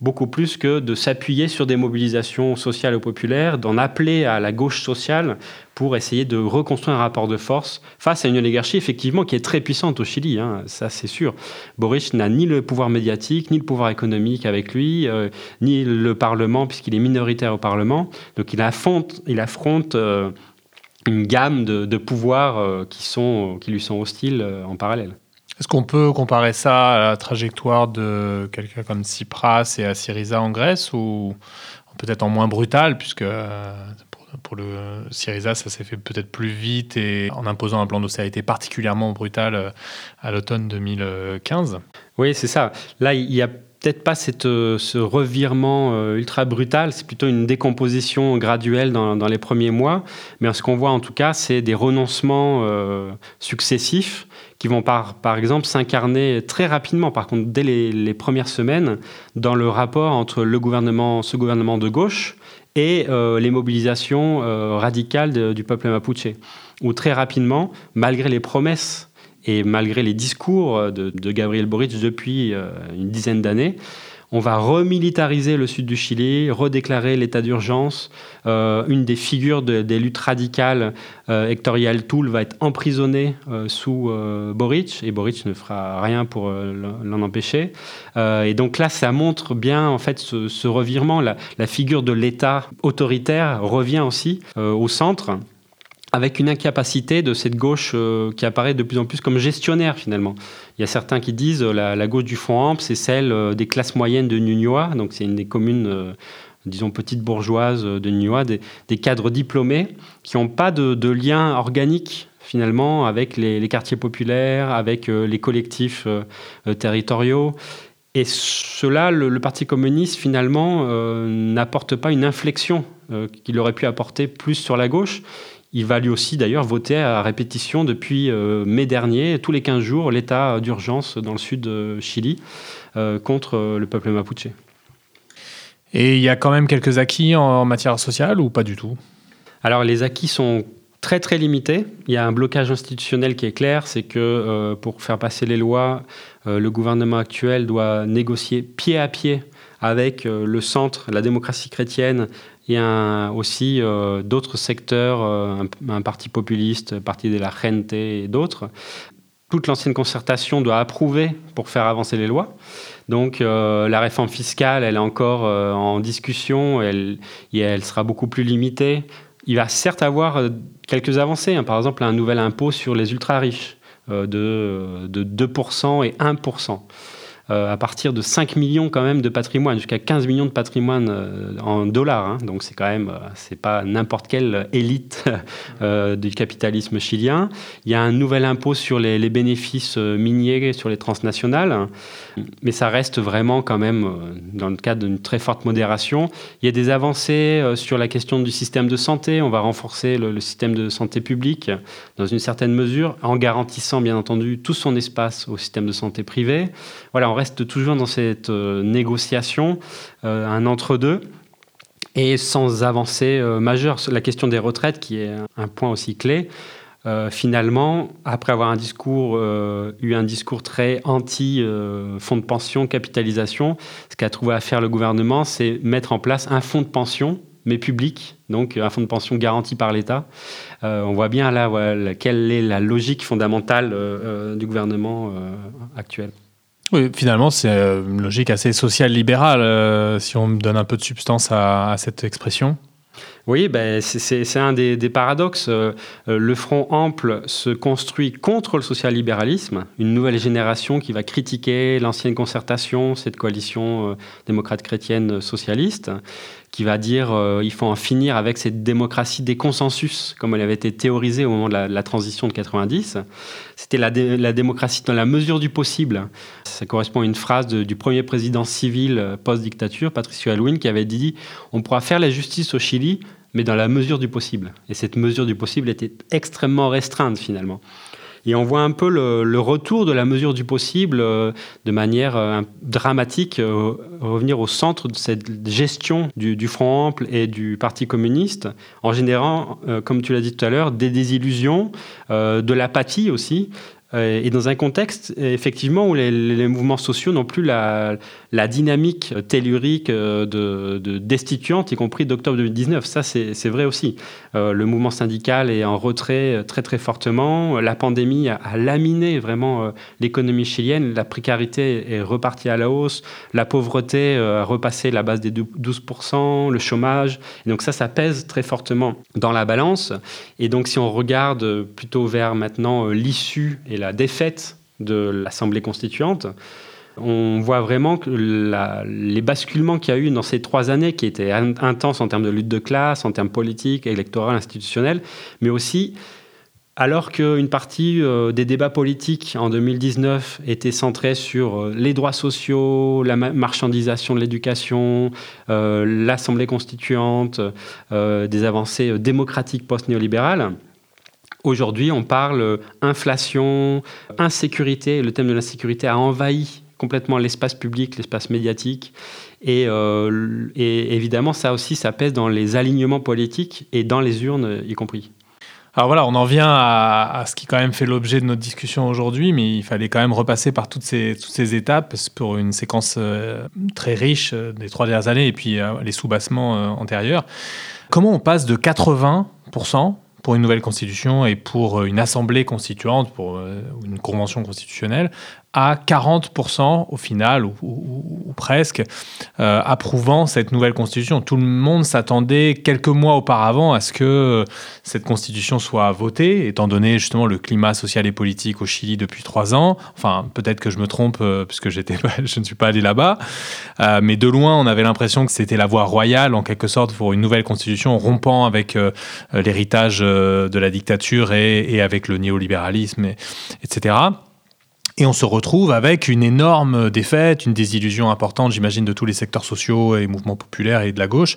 beaucoup plus que de s'appuyer sur des mobilisations sociales ou populaires, d'en appeler à la gauche sociale pour essayer de reconstruire un rapport de force face à une oligarchie effectivement qui est très puissante au Chili, hein, ça c'est sûr. Boris n'a ni le pouvoir médiatique, ni le pouvoir économique avec lui, euh, ni le Parlement puisqu'il est minoritaire au Parlement, donc il affronte, euh, une gamme de, pouvoirs euh, qui lui sont hostiles en parallèle. Est-ce qu'on peut comparer ça à la trajectoire de quelqu'un comme Tsipras et à Syriza en Grèce ou peut-être en moins brutal puisque euh, pour, le Syriza ça s'est fait peut-être plus vite et en imposant un plan d'austérité particulièrement brutal euh, à l'automne 2015 Oui, c'est ça. Là, il y a peut-être pas euh, ce revirement ultra brutal, c'est plutôt une décomposition graduelle dans, les premiers mois. Mais ce qu'on voit en tout cas, c'est des renoncements successifs qui vont par, exemple s'incarner très rapidement, par contre, dès les, premières semaines, dans le rapport entre le gouvernement, ce gouvernement de gauche et euh, les mobilisations euh, radicales du peuple mapuche, où très rapidement, malgré les promesses et malgré les discours de, Gabriel Boric depuis euh, une dizaine d'années, on va remilitariser le sud du Chili, redéclarer l'état d'urgence. Euh, une des figures des luttes radicales, euh, Hector Yaltoul, va être emprisonné euh, sous Boric, et Boric ne fera rien pour l'en empêcher. et donc là, ça montre bien en fait ce, revirement. La, figure de l'État autoritaire revient aussi au centre avec une incapacité de cette gauche euh, qui apparaît de plus en plus comme gestionnaire finalement. Il y a certains qui disent euh, la, gauche du Front Ample, c'est celle euh, des classes moyennes de Nunois, donc c'est une des communes, disons petites bourgeoises de Nunois, des, cadres diplômés qui n'ont pas de, lien organique finalement avec les, quartiers populaires, avec les collectifs territoriaux. Et cela, le, Parti communiste, finalement, n'apporte pas une inflexion qu'il aurait pu apporter plus sur la gauche. Il va lui aussi d'ailleurs voter à répétition depuis euh, mai dernier, tous les 15 jours, l'état d'urgence dans le sud de Chili euh, contre euh, le peuple mapuche. Et il y a quand même quelques acquis en matière sociale ou pas du tout? Alors les acquis sont très très limités. Il y a un blocage institutionnel qui est clair, c'est que pour faire passer les lois, le gouvernement actuel doit négocier pied à pied avec le centre, la démocratie chrétienne il y a aussi euh, d'autres secteurs, euh, un, parti populiste, parti de la Gente et d'autres. Toute l'ancienne concertation doit approuver pour faire avancer les lois. Donc euh, la réforme fiscale, elle est encore en discussion, elle, et sera beaucoup plus limitée. Il va certes avoir quelques avancées, hein. par exemple un nouvel impôt sur les ultra-riches de 2% et 1%. Euh, à partir de 5 millions quand même de patrimoine, jusqu'à 15 millions de patrimoine euh, en dollars. Hein. Donc c'est quand même, euh, c'est pas n'importe quelle élite du capitalisme chilien. Il y a un nouvel impôt sur les, les, bénéfices miniers sur les transnationales, mais ça reste vraiment quand même dans le cadre d'une très forte modération. Il y a des avancées sur la question du système de santé. On va renforcer le, le système de santé publique dans une certaine mesure, en garantissant bien entendu tout son espace au système de santé privé. Voilà, on reste toujours dans cette euh, négociation, euh, un entre-deux et sans avancée euh, majeure. La question des retraites, qui est un point aussi clé, finalement, après avoir un discours, eu un discours très anti fonds de pension, capitalisation, ce qu'a trouvé à faire le gouvernement, c'est mettre en place un fonds de pension, mais public, donc un fonds de pension garanti par l'État. on voit bien là quelle est la logique fondamentale du gouvernement actuel. Oui, finalement, c'est euh, une logique assez social-libérale, euh, si on donne un peu de substance à, cette expression. Oui, ben, c'est un des, paradoxes. Euh, le Front ample se construit contre le social-libéralisme, une nouvelle génération qui va critiquer l'ancienne concertation, cette coalition démocrate chrétienne socialiste, qui va dire euh, il faut en finir avec cette démocratie des consensus, comme elle avait été théorisée au moment de la, transition de 90. C'était la, la, démocratie dans la mesure du possible. Ça correspond à une phrase du premier président civil euh, post-dictature, Patricio Aylwin, qui avait dit on pourra faire la justice au Chili, mais dans la mesure du possible. Et cette mesure du possible était extrêmement restreinte finalement. Et on voit un peu le, retour de la mesure du possible euh, de manière euh, dramatique, euh, revenir au centre de cette gestion du, Front Ample et du Parti communiste, en générant, comme tu l'as dit tout à l'heure, des désillusions, de l'apathie aussi, et dans un contexte, effectivement, où les, mouvements sociaux n'ont plus la, dynamique tellurique euh, de, de destituante, y compris d'octobre 2019. Ça, c'est vrai aussi. Euh, le mouvement syndical est en retrait très, très fortement. La pandémie a, laminé vraiment l'économie chilienne. La précarité est repartie à la hausse. La pauvreté a repassé la base des 12%, le chômage. Et donc ça, ça pèse très fortement dans la balance. Et donc, si on regarde plutôt vers maintenant l'issue et défaite de l'Assemblée constituante, on voit vraiment que les basculements qu'il y a eu dans ces trois années, qui étaient intenses en termes de lutte de classe, en termes politiques, électoraux, institutionnels, mais aussi alors qu'une partie euh, des débats politiques en 2019 était centrée sur euh, les droits sociaux, la marchandisation de l'éducation, euh, l'Assemblée constituante, des avancées démocratiques post-néolibérales, Aujourd'hui, on parle euh, inflation, insécurité. Le thème de l'insécurité a envahi complètement l'espace public, l'espace médiatique. Euh, et, évidemment, ça aussi, ça pèse dans les alignements politiques et dans les urnes y compris. Alors voilà, on en vient à, ce qui quand même fait l'objet de notre discussion aujourd'hui, mais il fallait quand même repasser par toutes ces, étapes pour une séquence euh, très riche des trois dernières années et puis les soubassements antérieurs. Comment on passe de 80% pour une nouvelle constitution et pour une assemblée constituante, pour une convention constitutionnelle, à 40% au final, ou, presque, euh, approuvant cette nouvelle constitution. Tout le monde s'attendait quelques mois auparavant à ce que cette constitution soit votée, étant donné justement le climat social et politique au Chili depuis trois ans. Enfin, peut-être que je me trompe, euh, puisque je ne suis pas allé là-bas. Euh, mais de loin, on avait l'impression que c'était la voie royale, en quelque sorte, pour une nouvelle constitution, rompant avec l'héritage de la dictature et, avec le néolibéralisme, et, etc. Et on se retrouve avec une énorme défaite, une désillusion importante, j'imagine, de tous les secteurs sociaux et mouvements populaires et de la gauche.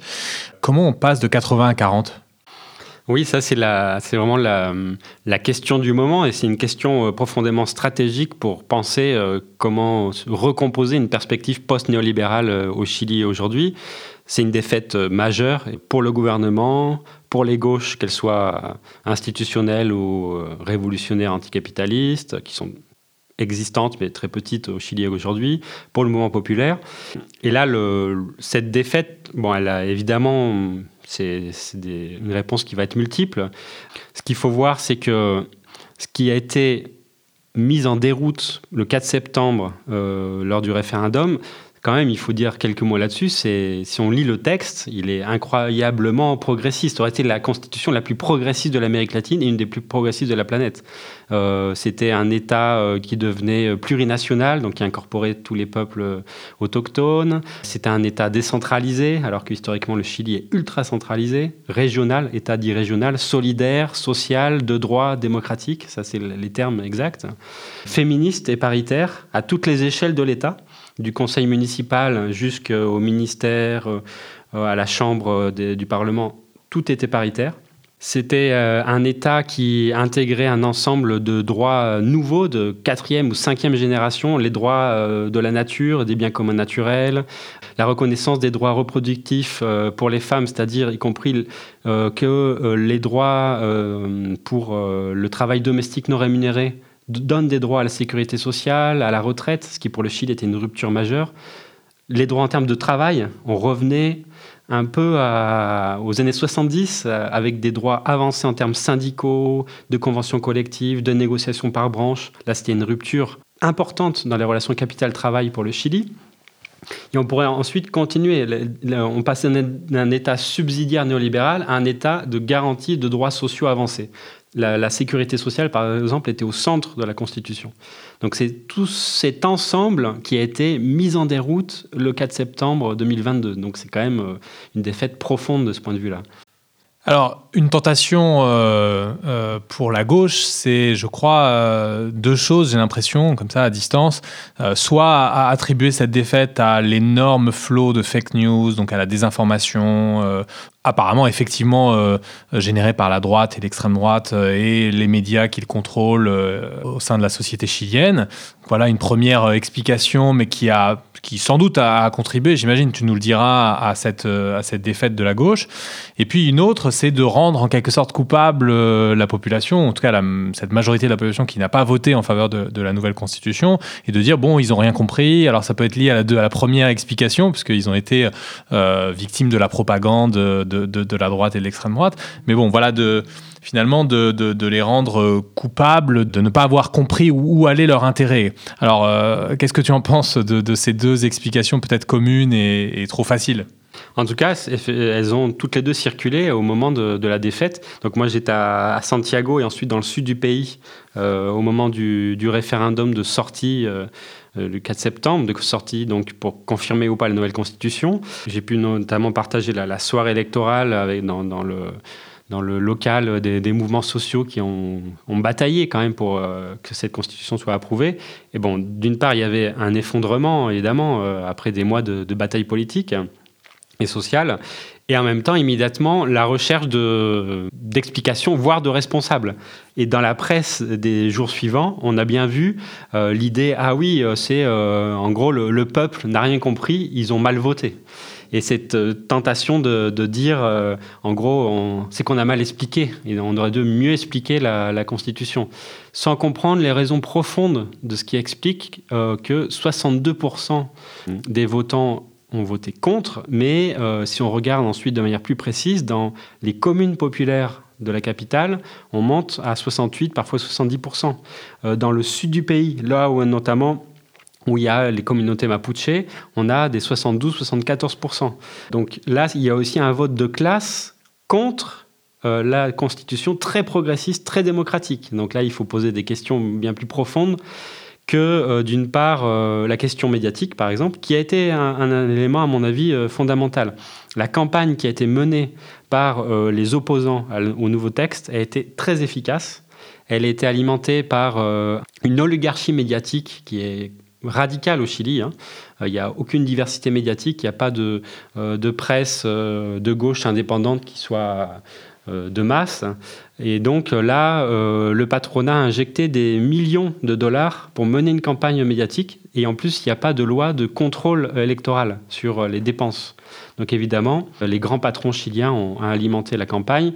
Comment on passe de 80 à 40 oui, ça c'est vraiment la, question du moment et c'est une question euh, profondément stratégique pour penser euh, comment recomposer une perspective post-néolibérale euh, au Chili aujourd'hui. C'est une défaite majeure pour le gouvernement, pour les gauches, qu'elles soient institutionnelles ou révolutionnaires anticapitalistes, qui sont existante, mais très petite au Chili aujourd'hui, pour le mouvement populaire. Et là, cette défaite, bon, elle a évidemment, c'est une réponse qui va être multiple. Ce qu'il faut voir, c'est que ce qui a été mis en déroute le 4 septembre euh, lors du référendum, quand même, il faut dire quelques mots là-dessus. Si on lit le texte, il est incroyablement progressiste. Ça aurait été la constitution la plus progressiste de l'Amérique latine et une des plus progressistes de la planète. Euh, c'était un État euh, qui devenait plurinational, donc qui incorporait tous les peuples euh, autochtones. C'était un État décentralisé, alors que historiquement le Chili est ultra centralisé, régional, État dit régional, solidaire, social, de droit, démocratique. Ça, c'est les termes exacts. Féministe et paritaire à toutes les échelles de l'État du conseil municipal jusqu'au ministère, euh, à la Chambre du Parlement, tout était paritaire. C'était euh, un État qui intégrait un ensemble de droits nouveaux de quatrième ou cinquième génération, les droits euh, de la nature, des biens communs naturels, la reconnaissance des droits reproductifs pour les femmes, c'est-à-dire y compris que les droits pour le travail domestique non rémunéré donne des droits à la sécurité sociale, à la retraite, ce qui pour le Chili était une rupture majeure. Les droits en termes de travail, on revenait un peu aux années 70 euh, avec des droits avancés en termes syndicaux, de conventions collectives, de négociations par branche. Là, c'était une rupture importante dans les relations capital-travail pour le Chili. Et on pourrait ensuite continuer. On passait d'un État subsidiaire néolibéral à un État de garantie de droits sociaux avancés la, sécurité sociale, par exemple, était au centre de la Constitution. Donc c'est tout cet ensemble qui a été mis en déroute le 4 septembre 2022. Donc c'est quand même euh, une défaite profonde de ce point de vue-là. Alors, une tentation euh, euh, pour la gauche, c'est, je crois, deux choses, j'ai l'impression, comme ça, à distance. soit à attribuer cette défaite à l'énorme flot de fake news, donc à la désinformation, apparemment effectivement euh, généré par la droite et l'extrême droite euh, et les médias qu'ils contrôlent euh, au sein de la société chilienne. Voilà une première explication, mais qui a qui sans doute a, contribué, j'imagine, tu nous le diras, à cette, à cette défaite de la gauche. Et puis une autre, c'est de rendre en quelque sorte coupable la population, en tout cas cette majorité de la population qui n'a pas voté en faveur de, la nouvelle constitution, et de dire, bon, ils n'ont rien compris. Alors ça peut être lié à la, à la première explication, puisqu'ils ont été victimes de la propagande de de, la droite et de l'extrême droite. Mais bon, voilà, finalement, de, les rendre euh, coupables, de ne pas avoir compris où, allait leur intérêt. Alors, euh, qu'est-ce que tu en penses de, ces deux explications peut-être communes et, trop faciles? En tout cas, elles ont toutes les deux circulé au moment de, la défaite. Donc moi, j'étais à, Santiago et ensuite dans le sud du pays euh, au moment du, référendum de sortie le 4 septembre, de sortie donc pour confirmer ou pas la nouvelle constitution. J'ai pu notamment partager la, soirée électorale dans, le dans le local des, mouvements sociaux qui ont, bataillé quand même pour euh, que cette constitution soit approuvée. Et bon, d'une part, il y avait un effondrement, évidemment, euh, après des mois de bataille politique et sociale et en même temps immédiatement la recherche d'explications, voire de responsables. Et dans la presse des jours suivants, on a bien vu euh, l'idée ah oui, euh, c'est euh, en gros le, peuple n'a rien compris, ils ont mal voté. Et cette euh, tentation de, dire, en gros, c'est qu'on a mal expliqué, et on aurait dû mieux expliquer la, Constitution, sans comprendre les raisons profondes de ce qui explique que 62% mmh. des votants ont voté contre, mais si on regarde ensuite de manière plus précise, dans les communes populaires de la capitale, on monte à 68, parfois 70%. dans le sud du pays, là où notamment où il y a les communautés mapuche, on a des 72-74%. Donc là, il y a aussi un vote de classe contre euh, la constitution très progressiste, très démocratique. Donc là, il faut poser des questions bien plus profondes que euh, d'une part euh, la question médiatique, par exemple, qui a été un, élément, à mon avis, fondamental. La campagne qui a été menée par les opposants au nouveau texte a été très efficace. Elle a été alimentée par une oligarchie médiatique qui est radical au Chili. Hein. Euh, il n'y a aucune diversité médiatique, il n'y a pas de, euh, presse euh, de gauche indépendante qui soit de masse. Et donc là, le patronat a injecté des millions de dollars pour mener une campagne médiatique. Et en plus, il n'y a pas de loi de contrôle électoral sur les dépenses. Donc évidemment, les grands patrons chiliens ont alimenté la campagne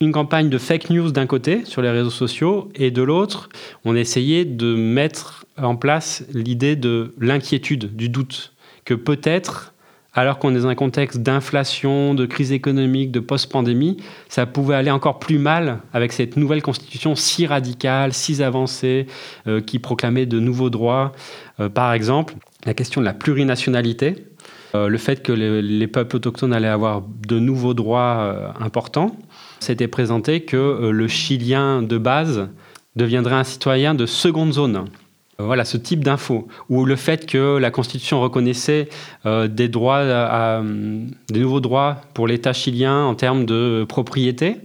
une campagne de fake news d'un côté sur les réseaux sociaux et de l'autre, on essayait de mettre en place l'idée de l'inquiétude, du doute, que peut-être, alors qu'on est dans un contexte d'inflation, de crise économique, de post-pandémie, ça pouvait aller encore plus mal avec cette nouvelle constitution si radicale, si avancée, euh, qui proclamait de nouveaux droits. Euh, par exemple, la question de la plurinationalité, euh, le fait que les, peuples autochtones allaient avoir de nouveaux droits importants, c'était présenté que le Chilien de base deviendrait un citoyen de seconde zone. Euh, voilà ce type d'infos. Ou le fait que la Constitution reconnaissait euh, des droits, des nouveaux droits pour l'État chilien en termes de propriété,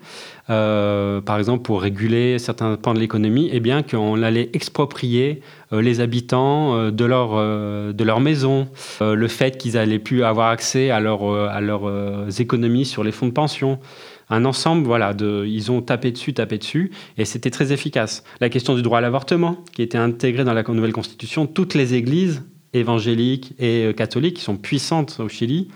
par exemple pour réguler certains pans de l'économie, eh bien qu'on allait exproprier les habitants de leur, de leur maison, le fait qu'ils allaient plus avoir accès à, à leurs économies sur les fonds de pension un ensemble, voilà, ils ont tapé dessus, tapé dessus, et c'était très efficace. La question du droit à l'avortement, qui était intégrée dans la nouvelle constitution, toutes les églises évangéliques et euh, catholiques, qui sont puissantes au Chili,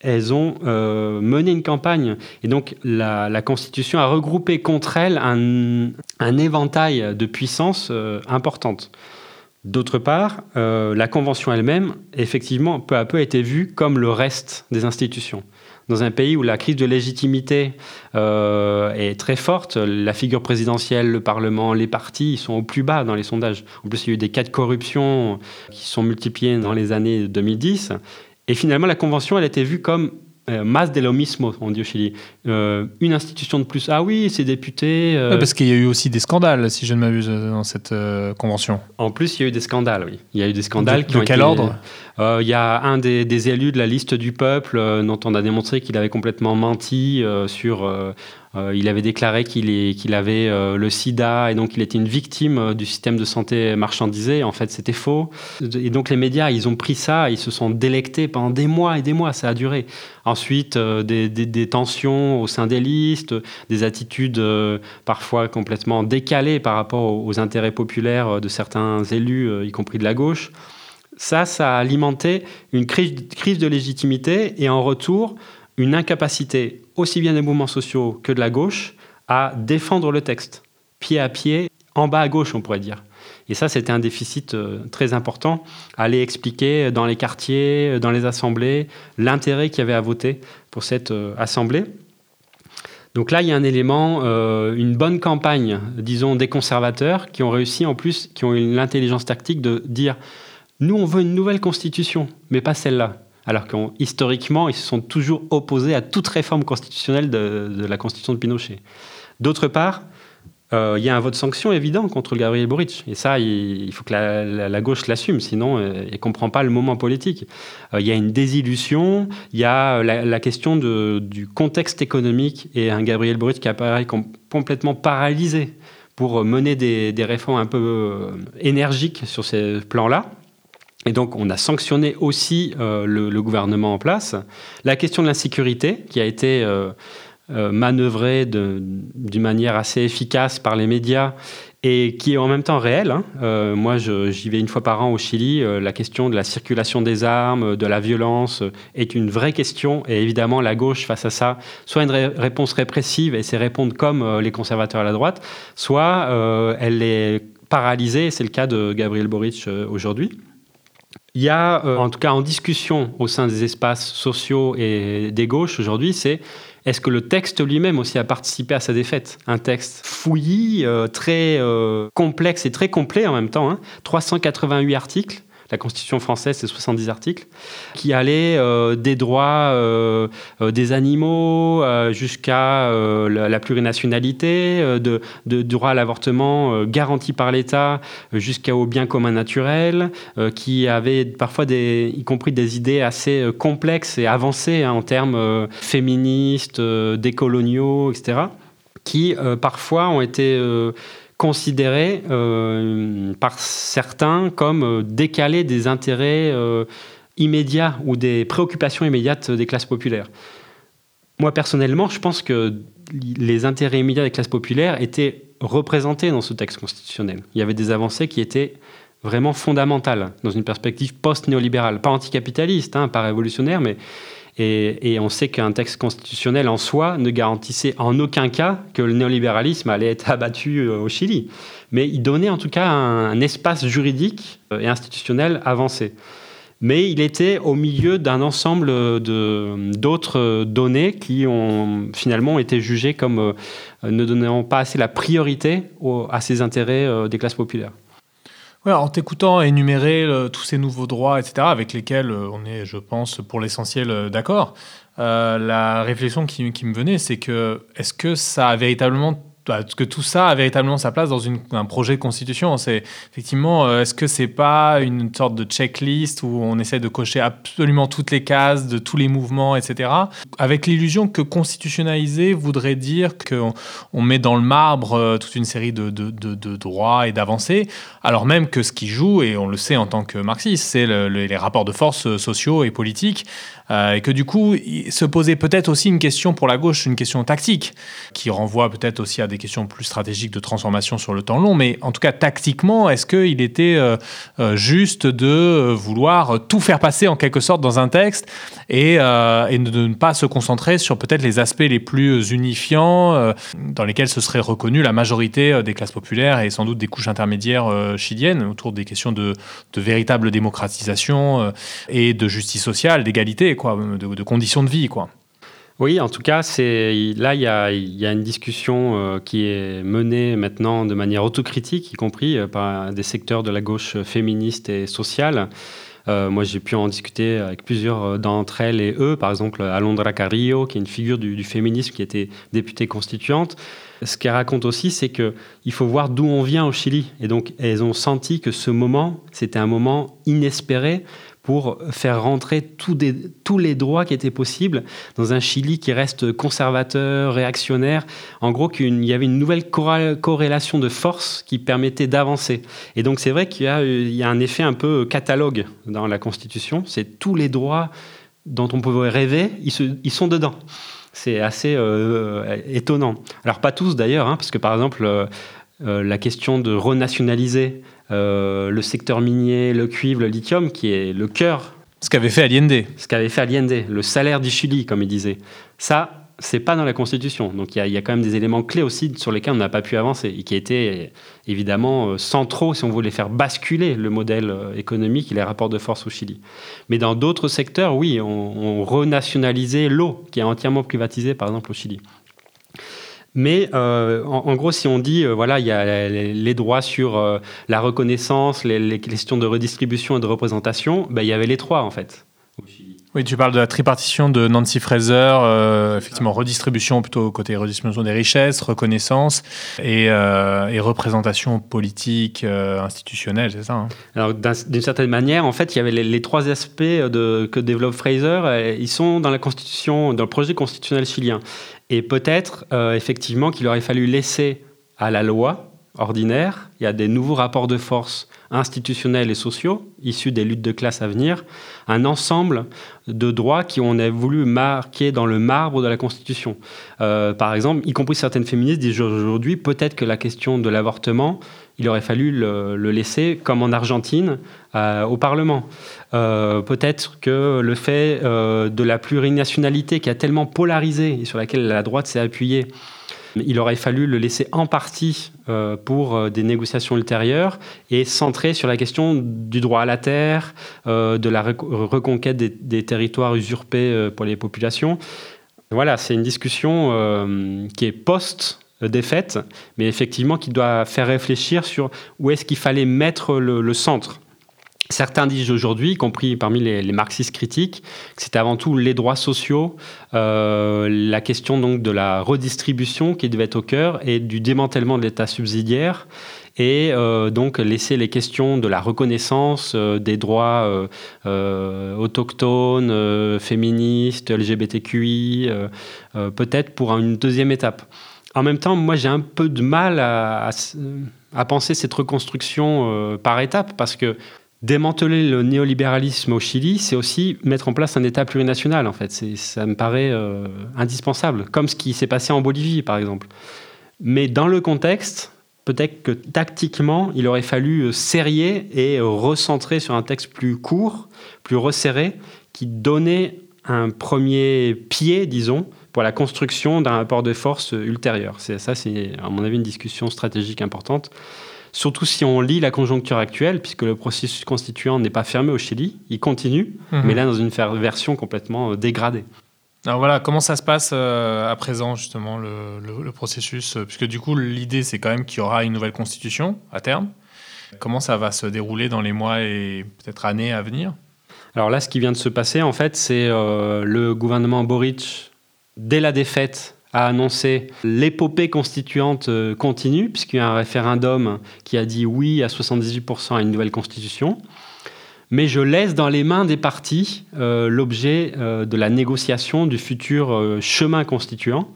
elles ont euh, mené une campagne. Et donc la, Constitution a regroupé contre elle un, éventail de puissances euh, importantes. D'autre part, la Convention elle-même, effectivement, peu à peu a été vue comme le reste des institutions dans un pays où la crise de légitimité euh, est très forte, la figure présidentielle, le Parlement, les partis, ils sont au plus bas dans les sondages. En plus, il y a eu des cas de corruption qui sont multipliés dans les années 2010. Et finalement, la Convention, elle a été vue comme euh, mas de lo mismo, on dit au Chili. Euh, une institution de plus. Ah oui, ces députés. Euh, parce qu'il y a eu aussi des scandales, si je ne m'abuse, dans cette convention. En plus, il y a eu des scandales, oui. Il y a eu des scandales de, qui quel ordre Il y a un des, des, élus de la liste du peuple dont on a démontré qu'il avait complètement menti sur euh, il avait déclaré qu'il avait euh, le sida et donc il était une victime euh, du système de santé marchandisé. En fait, c'était faux. Et donc les médias, ils ont pris ça, ils se sont délectés pendant des mois et des mois, ça a duré. Ensuite, des, tensions au sein des listes, des attitudes parfois complètement décalées par rapport aux, intérêts populaires de certains élus, y compris de la gauche. Ça, ça a alimenté une crise de légitimité et en retour, une incapacité aussi bien des mouvements sociaux que de la gauche à défendre le texte, pied à pied, en bas à gauche, on pourrait dire. Et ça, c'était un déficit euh, très important. Aller expliquer dans les quartiers, dans les assemblées, l'intérêt qu'il y avait à voter pour cette euh, assemblée. Donc là, il y a un élément, euh, une bonne campagne, disons, des conservateurs qui ont réussi en plus, qui ont eu l'intelligence tactique de dire, nous, on veut une nouvelle constitution, mais pas celle-là alors qu'historiquement, ils se sont toujours opposés à toute réforme constitutionnelle de, la constitution de Pinochet. D'autre part, euh, il y a un vote sanction évident contre Gabriel Boric. Et ça, il, faut que la, gauche l'assume, sinon euh, elle ne comprend pas le moment politique. Euh, il y a une désillusion, il y a la, question du contexte économique et un Gabriel Boric qui apparaît complètement paralysé pour mener des, des réformes un peu énergiques sur ces plans-là. Et donc, on a sanctionné aussi euh, le, gouvernement en place. La question de l'insécurité, qui a été euh, manœuvrée d'une manière assez efficace par les médias et qui est en même temps réel. Hein. Euh, moi, j'y vais une fois par an au Chili. Euh, la question de la circulation des armes, de la violence euh, est une vraie question. Et évidemment, la gauche, face à ça, soit une réponse répressive et c'est répondre comme les conservateurs à la droite, soit elle est paralysée. C'est le cas de Gabriel Boric aujourd'hui. Il y a, en tout cas en discussion au sein des espaces sociaux et des gauches aujourd'hui, c'est est-ce que le texte lui-même aussi a participé à sa défaite? Un texte fouillis, euh, très euh, complexe et très complet en même temps, 388 hein. articles, la Constitution française, c'est 70 articles, qui allaient euh, des droits euh, euh, des animaux jusqu'à la, plurinationalité, de, de, droit à l'avortement garanti par l'État jusqu'au bien commun naturel, qui avait parfois des, y compris des idées assez complexes et avancées hein, en termes féministes, décoloniaux, etc., qui parfois ont été considéré euh, par certains comme euh, décalé des intérêts euh, immédiats ou des préoccupations immédiates des classes populaires. Moi, personnellement, je pense que les intérêts immédiats des classes populaires étaient représentés dans ce texte constitutionnel. Il y avait des avancées qui étaient vraiment fondamentales dans une perspective post-néolibérale, pas anticapitaliste, hein, pas révolutionnaire, mais et, on sait qu'un texte constitutionnel en soi ne garantissait en aucun cas que le néolibéralisme allait être abattu euh, au Chili. Mais il donnait en tout cas un, espace juridique euh, et institutionnel avancé. Mais il était au milieu d'un ensemble d'autres données qui ont finalement été jugées comme euh, ne donnant pas assez la priorité à ces intérêts des classes populaires. En t'écoutant énumérer euh, tous ces nouveaux droits, etc., avec lesquels euh, on est, je pense, pour l'essentiel euh, d'accord, la réflexion qui, qui me venait, c'est que est-ce que ça a véritablement bah, que tout ça a véritablement sa place dans un projet de constitution. C'est effectivement, euh, est-ce que c'est pas une sorte de checklist où on essaie de cocher absolument toutes les cases de tous les mouvements, etc. Avec l'illusion que constitutionnaliser voudrait dire qu'on on met dans le marbre euh, toute une série de, droits et d'avancées, alors même que ce qui joue, et on le sait en tant que marxiste, c'est les rapports de force euh, sociaux et politiques, et que du coup, se posait peut-être aussi une question pour la gauche, une question tactique, qui renvoie peut-être aussi à des questions plus stratégiques de transformation sur le temps long, mais en tout cas tactiquement, est-ce qu'il était euh, euh, juste de euh, vouloir tout faire passer en quelque sorte dans un texte et, de ne pas se concentrer sur peut-être les aspects les plus unifiants dans lesquels se serait reconnue la majorité des classes populaires et sans doute des couches intermédiaires chiliennes autour des questions de véritable démocratisation et de justice sociale, d'égalité, de, conditions de vie, quoi. Oui, en tout cas, c'est là il y a, y a, une discussion euh, qui est menée maintenant de manière autocritique, y compris euh, par des secteurs de la gauche féministe et sociale. Euh, moi, j'ai pu en discuter avec plusieurs d'entre elles et eux. Par exemple, Alondra Carrillo, qui est une figure du, du féminisme, qui était députée constituante. Ce qu'elle raconte aussi, c'est que il faut voir d'où on vient au Chili. Et donc, elles ont senti que ce moment, c'était un moment inespéré pour faire rentrer tous les droits qui étaient possibles dans un Chili qui reste conservateur, réactionnaire. En gros, qu'il y avait une nouvelle corrélation de force qui permettait d'avancer. Et donc, c'est vrai qu'il y, a un effet un peu catalogue dans la Constitution. C'est tous les droits dont on pouvait rêver, ils, sont dedans. C'est assez euh, étonnant. Alors, pas tous d'ailleurs, hein, parce que par exemple, euh, euh, la question de renationaliser le secteur minier, le cuivre, le lithium, qui est le cœur. Ce qu'avait fait Allende. Ce qu'avait fait Allende, le salaire du Chili, comme il disait. Ça, c'est pas dans la Constitution. Donc il y, a quand même des éléments clés aussi sur lesquels on n'a pas pu avancer et qui étaient évidemment euh, centraux si on voulait faire basculer le modèle euh, économique et les rapports de force au Chili. Mais dans d'autres secteurs, oui, on, on renationalisait l'eau, qui est entièrement privatisée par exemple au Chili. Mais euh, en, gros, si on dit, euh, voilà, il y a les, droits sur euh, la reconnaissance, les, questions de redistribution et de représentation, ben, il y avait les trois en fait. Oui, tu parles de la tripartition de Nancy Fraser, effectivement, redistribution plutôt côté redistribution des richesses, reconnaissance et, représentation politique, institutionnelle, c'est ça hein? Alors, d'une certaine manière, en fait, il y avait les, trois aspects de, que développe Fraser, ils sont dans la Constitution, dans le projet constitutionnel chilien. Et peut-être, euh, effectivement, qu'il aurait fallu laisser à la loi ordinaires, il y a des nouveaux rapports de force institutionnels et sociaux issus des luttes de classe à venir, un ensemble de droits qui ont voulu marquer dans le marbre de la Constitution. Euh, par exemple, y compris certaines féministes disent aujourd'hui peut-être que la question de l'avortement, il aurait fallu le, laisser, comme en Argentine, euh, au Parlement. Euh, peut-être que le fait de la plurinationalité qui a tellement polarisé et sur laquelle la droite s'est appuyée, il aurait fallu le laisser en partie euh, pour euh, des négociations ultérieures et centrer sur la question du droit à la terre, euh, de la reconquête des, territoires usurpés pour les populations. Voilà, c'est une discussion qui est post-défaite, mais effectivement qui doit faire réfléchir sur où est-ce qu'il fallait mettre le centre. Certains disent aujourd'hui, y compris parmi les, marxistes critiques, que c'était avant tout les droits sociaux, euh, la question donc de la redistribution qui devait être au cœur et du démantèlement de l'État subsidiaire et euh, donc laisser les questions de la reconnaissance euh, des droits autochtones, féministes, LGBTQI, peut-être pour une deuxième étape. En même temps, moi j'ai un peu de mal à, à penser cette reconstruction par étapes parce que Démanteler le néolibéralisme au Chili, c'est aussi mettre en place un État plurinational, en fait. Ça me paraît euh, indispensable, comme ce qui s'est passé en Bolivie, par exemple. Mais dans le contexte, peut-être que tactiquement, il aurait fallu euh, serrer et recentrer sur un texte plus court, plus resserré, qui donnait un premier pied, disons, pour la construction d'un rapport de force ultérieur. Ça, c'est à mon avis une discussion stratégique importante surtout si on lit la conjoncture actuelle, puisque le processus constituant n'est pas fermé au Chili, il continue, mhm. mais là dans une version complètement euh, dégradée. Alors voilà, comment ça se passe euh, à présent justement le, processus euh, Puisque du coup l'idée c'est quand même qu'il y aura une nouvelle constitution à terme. Comment ça va se dérouler dans les mois et peut-être années à venir? Alors là, ce qui vient de se passer en fait, c'est le gouvernement Boric, dès la défaite a annoncé l'épopée constituante euh, continue, puisqu'il y a un référendum qui a dit oui à 78% à une nouvelle constitution. Mais je laisse dans les mains des partis euh, l'objet euh, de la négociation du futur chemin constituant.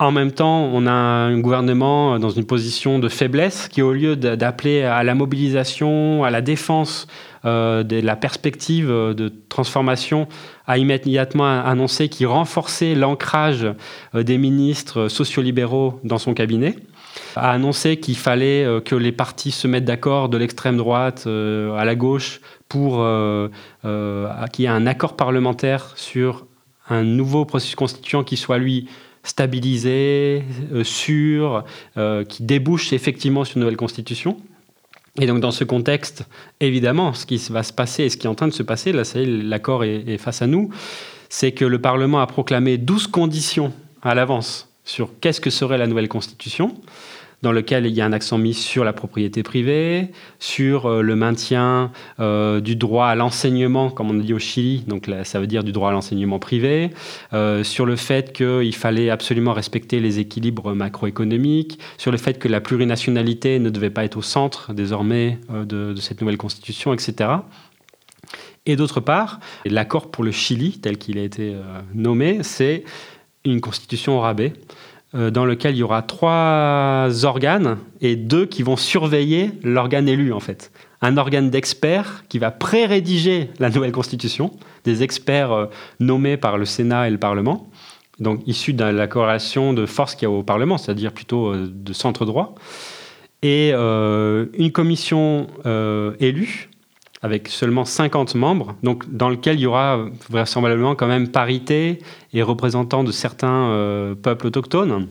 En même temps, on a un gouvernement dans une position de faiblesse qui, au lieu d'appeler à la mobilisation, à la défense euh, de la perspective de transformation, a immédiatement annoncé qu'il renforçait l'ancrage euh, des ministres sociolibéraux dans son cabinet a annoncé qu'il fallait euh, que les partis se mettent d'accord de l'extrême droite à la gauche pour qu'il y ait un accord parlementaire sur un nouveau processus constituant qui soit lui stabilisé, euh, sûr, euh, qui débouche effectivement sur une nouvelle constitution. Et donc dans ce contexte, évidemment, ce qui va se passer et ce qui est en train de se passer, là, l'accord est, est face à nous, c'est que le Parlement a proclamé 12 conditions à l'avance sur qu'est-ce que serait la nouvelle constitution dans lequel il y a un accent mis sur la propriété privée, sur euh, le maintien euh, du droit à l'enseignement, comme on dit au Chili, donc ça veut dire du droit à l'enseignement privé, euh, sur le fait qu'il fallait absolument respecter les équilibres macroéconomiques, sur le fait que la plurinationalité ne devait pas être au centre désormais de, de cette nouvelle constitution, etc. Et d'autre part, l'accord pour le Chili, tel qu'il a été nommé, c'est une constitution au rabais. Euh, dans lequel il y aura trois organes et deux qui vont surveiller l'organe élu en fait. Un organe d'experts qui va pré-rédiger la nouvelle constitution, des experts euh, nommés par le Sénat et le Parlement, donc issus de la corrélation de force qu'il y a au Parlement, c'est-à-dire plutôt euh, de centre droit, et une commission élue avec seulement 50 membres, donc dans lequel il y aura vraisemblablement quand même parité et représentants de certains euh, peuples autochtones.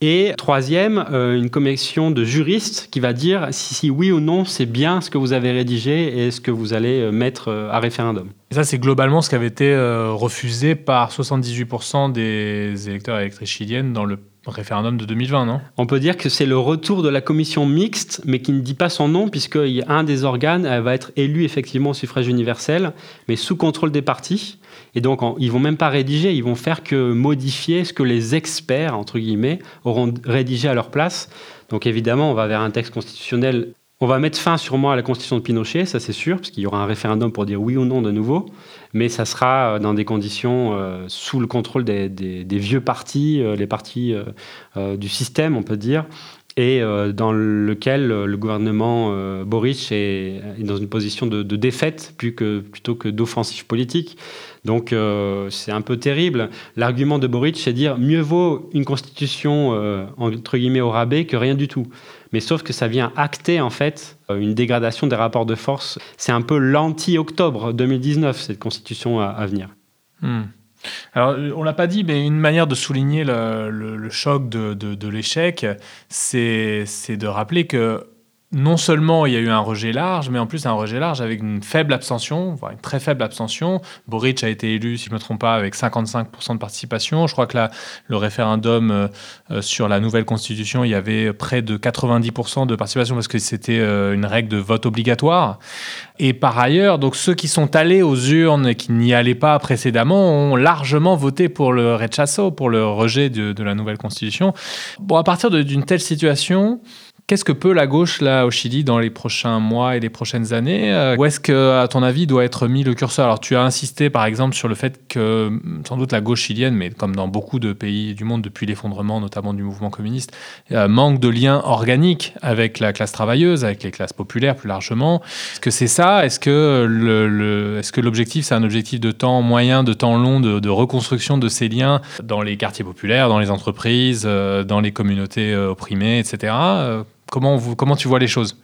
Et troisième, euh, une commission de juristes qui va dire si, oui ou non c'est bien ce que vous avez rédigé et ce que vous allez euh, mettre à référendum. Et ça, c'est globalement ce qui avait été refusé par 78% des électeurs et chiliennes dans le référendum de 2020, non? On peut dire que c'est le retour de la commission mixte, mais qui ne dit pas son nom, puisque un des organes va être élu effectivement au suffrage universel, mais sous contrôle des partis. Et donc, ils vont même pas rédiger, ils vont faire que modifier ce que les experts, entre guillemets, auront rédigé à leur place. Donc, évidemment, on va vers un texte constitutionnel On va mettre fin sûrement à la constitution de Pinochet, ça c'est sûr, parce qu'il y aura un référendum pour dire oui ou non de nouveau, mais ça sera dans des conditions sous le contrôle des, vieux partis, les partis du système, on peut dire, et euh, dans lequel euh, le gouvernement euh, Boric est, dans une position de, défaite plus que, plutôt que d'offensive politique. Donc c'est un peu terrible. L'argument de Boric, c'est dire mieux vaut une constitution entre guillemets au rabais que rien du tout. Mais sauf que ça vient acter en fait une dégradation des rapports de force. C'est un peu l'anti-octobre 2019 cette constitution à, venir. Hmm. Alors, euh, on l'a pas dit, mais une manière de souligner le, choc de l'échec, c'est de rappeler que non seulement il y a eu un rejet large, mais en plus un rejet large avec une faible abstention, voire une très faible abstention. Boric a été élu, si je ne me trompe pas, avec 55% de participation. Je crois que là, le référendum euh, euh, sur la nouvelle constitution, il y avait près de 90% de participation parce que c'était euh, une règle de vote obligatoire. Et par ailleurs, donc ceux qui sont allés aux urnes et qui n'y allaient pas précédemment ont largement voté pour le rechazo, pour le rejet de, de la nouvelle constitution. Bon, à partir d'une telle situation, Qu'est-ce que peut la gauche là au Chili dans les prochains mois et les prochaines années euh, Où est-ce que, à ton avis, doit être mis le curseur? Alors, tu as insisté par exemple sur le fait que sans doute la gauche chilienne, mais comme dans beaucoup de pays du monde depuis l'effondrement, notamment du mouvement communiste, euh, manque de liens organiques avec la classe travailleuse, avec les classes populaires plus largement. Est-ce que c'est ça? Est-ce que l'objectif c'est un objectif de temps moyen, de temps long, de, reconstruction de ces liens dans les quartiers populaires, dans les entreprises, euh, dans les communautés opprimées, etc. Comment, tu vois les choses?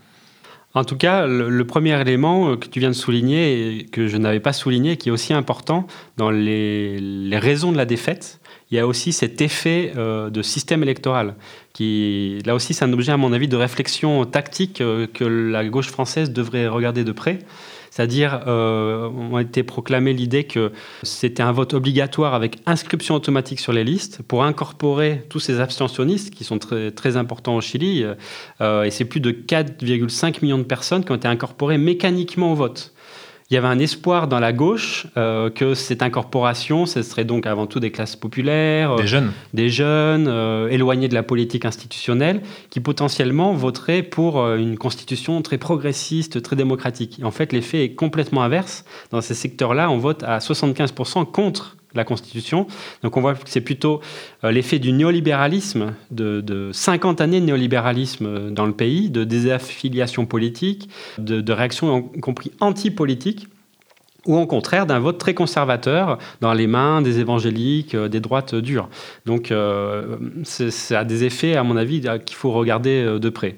En tout cas, le, premier élément euh, que tu viens de souligner et que je n'avais pas souligné, qui est aussi important dans les, raisons de la défaite, il y a aussi cet effet euh, de système électoral. Qui, là aussi, c'est un objet, à mon avis, de réflexion tactique euh, que la gauche française devrait regarder de près. C'est-à-dire, euh, on a été proclamé l'idée que c'était un vote obligatoire avec inscription automatique sur les listes pour incorporer tous ces abstentionnistes qui sont très, importants au Chili. Euh, et c'est plus de 4,5 millions de personnes qui ont été incorporées mécaniquement au vote il y avait un espoir dans la gauche euh, que cette incorporation, ce serait donc avant tout des classes populaires, des jeunes, des jeunes euh, éloignés de la politique institutionnelle, qui potentiellement voteraient pour euh, une constitution très progressiste, très démocratique. en fait, l'effet est complètement inverse. Dans ces secteurs-là, on vote à 75% contre la Constitution. Donc on voit que c'est plutôt euh, l'effet du néolibéralisme, de, 50 années de néolibéralisme euh, dans le pays, de désaffiliation politique, de, de réaction y compris anti-politique ou au contraire d'un vote très conservateur dans les mains des évangéliques, euh, des droites dures. Donc ça a des effets, à mon avis, qu'il faut regarder de près.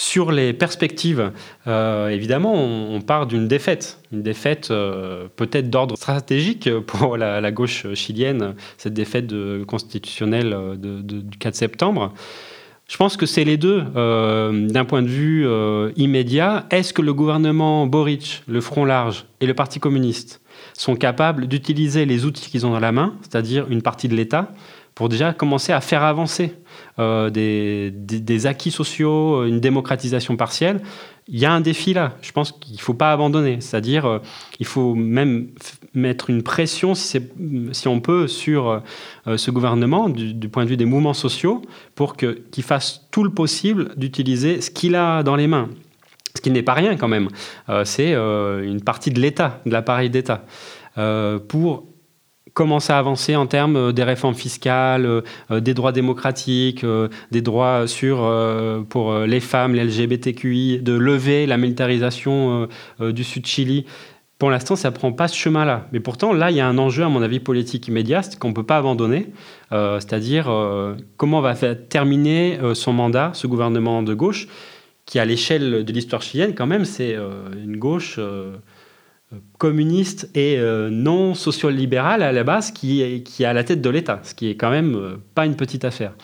Sur les perspectives, euh, évidemment, on, part d'une défaite, une défaite euh, peut-être d'ordre stratégique pour la, gauche chilienne, cette défaite constitutionnelle du 4 septembre. Je pense que c'est les deux. Euh, d'un point de vue immédiat, est-ce que le gouvernement Boric, le Front Large et le Parti communiste sont capables d'utiliser les outils qu'ils ont dans la main, c'est-à-dire une partie de l'État, pour déjà commencer à faire avancer euh, des, acquis sociaux, une démocratisation partielle. Il y a un défi là, je pense qu'il ne faut pas abandonner. C'est-à-dire, euh, il faut même mettre une pression, si, si on peut, sur euh, ce gouvernement, du, point de vue des mouvements sociaux, pour qu'il fasse tout le possible d'utiliser ce qu'il a dans les mains. Ce qui n'est pas rien quand même. C'est une partie de l'État, de l'appareil d'État, pour commencer à avancer en termes euh, des réformes fiscales, euh, euh, des droits démocratiques, des droits sur, pour les femmes, les LGBTQI, de lever la militarisation du Sud Chili. Pour l'instant, ça ne prend pas ce chemin-là. Mais pourtant, là, il y a un enjeu, à mon avis, politique immédiat qu'on ne peut pas abandonner. C'est-à-dire, comment va terminer son mandat, ce gouvernement de gauche, qui, à l'échelle de l'histoire chilienne, quand même, c'est une gauche communiste et euh, non social-libéral à la base qui est, qui à la tête de l'État, ce qui est quand même euh, pas une petite affaire.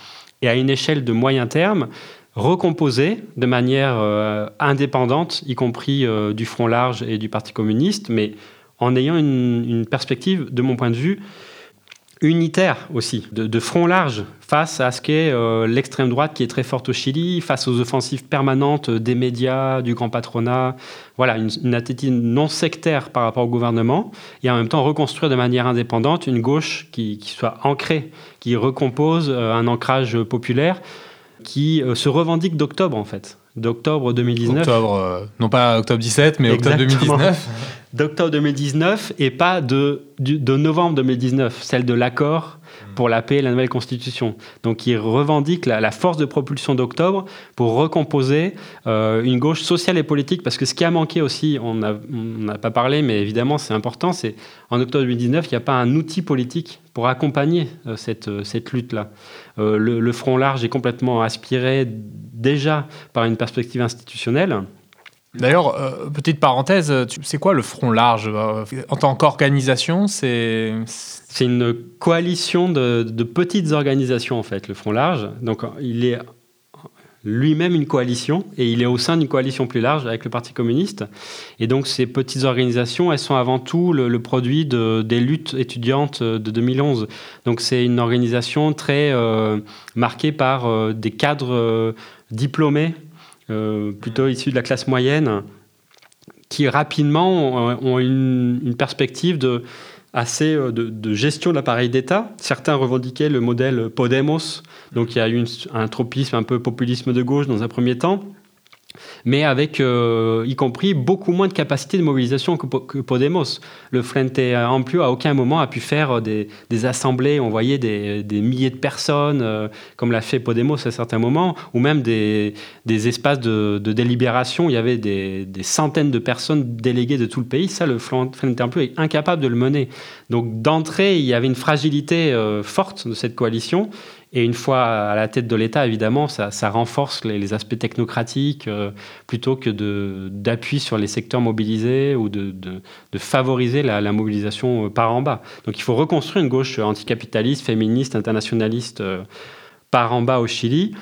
Et à une échelle de moyen terme, recomposer de manière euh, indépendante, y compris du Front Large et du Parti communiste, mais en ayant une, une perspective, de mon point de vue, unitaire aussi, de, front large face à ce qu'est euh, l'extrême droite qui est très forte au Chili, face aux offensives permanentes des médias, du grand patronat. Voilà, une, attitude non sectaire par rapport au gouvernement et en même temps reconstruire de manière indépendante une gauche qui, soit ancrée, qui recompose euh, un ancrage populaire qui euh, se revendique d'octobre en fait. d'octobre 2019. Octobre, euh, non pas octobre 17, mais octobre 2019. D'octobre 2019 et pas de, de novembre 2019, celle de l'accord pour la paix et la nouvelle constitution. Donc il revendique la, force de propulsion d'octobre pour recomposer euh, une gauche sociale et politique, parce que ce qui a manqué aussi, on n'a pas parlé, mais évidemment c'est important, c'est en octobre 2019, il n'y a pas un outil politique pour accompagner euh, cette, euh, cette lutte-là. le, le Front large est complètement aspiré déjà par une perspective institutionnelle. D'ailleurs, euh, petite parenthèse, c'est quoi le Front Large euh, En tant qu'organisation, c'est... C'est une coalition de, petites organisations, en fait, le Front Large. Donc, il est lui-même une coalition, et il est au sein d'une coalition plus large avec le Parti communiste. Et donc, ces petites organisations, elles sont avant tout le, produit de, des luttes étudiantes de 2011. Donc, c'est une organisation très euh, marquée par des cadres diplômés plutôt issus de la classe moyenne, qui rapidement ont, une, perspective de, assez euh, de, gestion de l'appareil d'État. Certains revendiquaient le modèle Podemos, donc il y a eu un tropisme, un peu populisme de gauche dans un premier temps mais avec, euh, y compris, beaucoup moins de capacité de mobilisation que, Podemos. Le Frente Amplio, à aucun moment, a pu faire des, assemblées, on voyait des, milliers de personnes, euh, comme l'a fait Podemos à certains moments, ou même des, espaces de, délibération, il y avait des, centaines de personnes déléguées de tout le pays. Ça, le Frente Amplio est incapable de le mener. Donc, d'entrée, il y avait une fragilité euh, forte de cette coalition, et une fois à la tête de l'État, évidemment, ça, renforce les, aspects technocratiques euh, plutôt que d'appui sur les secteurs mobilisés ou de, favoriser la, mobilisation euh, par en bas. Donc il faut reconstruire une gauche anticapitaliste, féministe, internationaliste euh, par en bas au Chili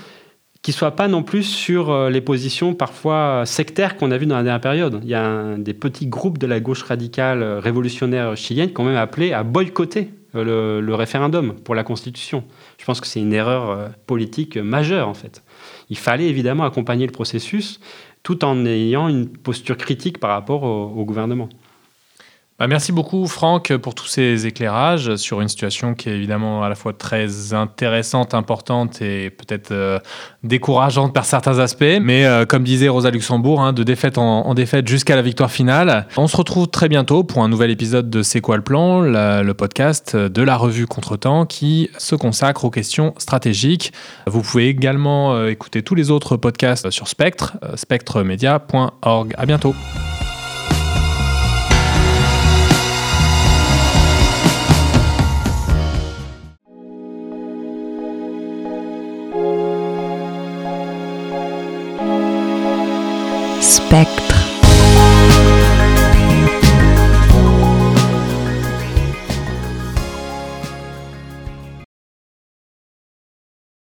qui soit pas non plus sur les positions parfois sectaires qu'on a vues dans la dernière période. Il y a des petits groupes de la gauche radicale révolutionnaire chilienne qui ont même appelé à boycotter le, référendum pour la Constitution. Je pense que c'est une erreur euh, politique majeure, en fait. Il fallait évidemment accompagner le processus tout en ayant une posture critique par rapport au gouvernement. Bah, merci beaucoup Franck pour tous ces éclairages sur une situation qui est évidemment à la fois très intéressante, importante et peut-être euh, décourageante par certains aspects. Mais euh, comme disait Rosa Luxembourg, hein, de défaite en, défaite jusqu'à la victoire finale. On se retrouve très bientôt pour un nouvel épisode de C'est quoi le plan, le podcast de la revue Contretemps qui se consacre aux questions stratégiques. Vous pouvez également euh, écouter tous les autres podcasts sur Spectre, spectremedia.org. À bientôt. Spectre.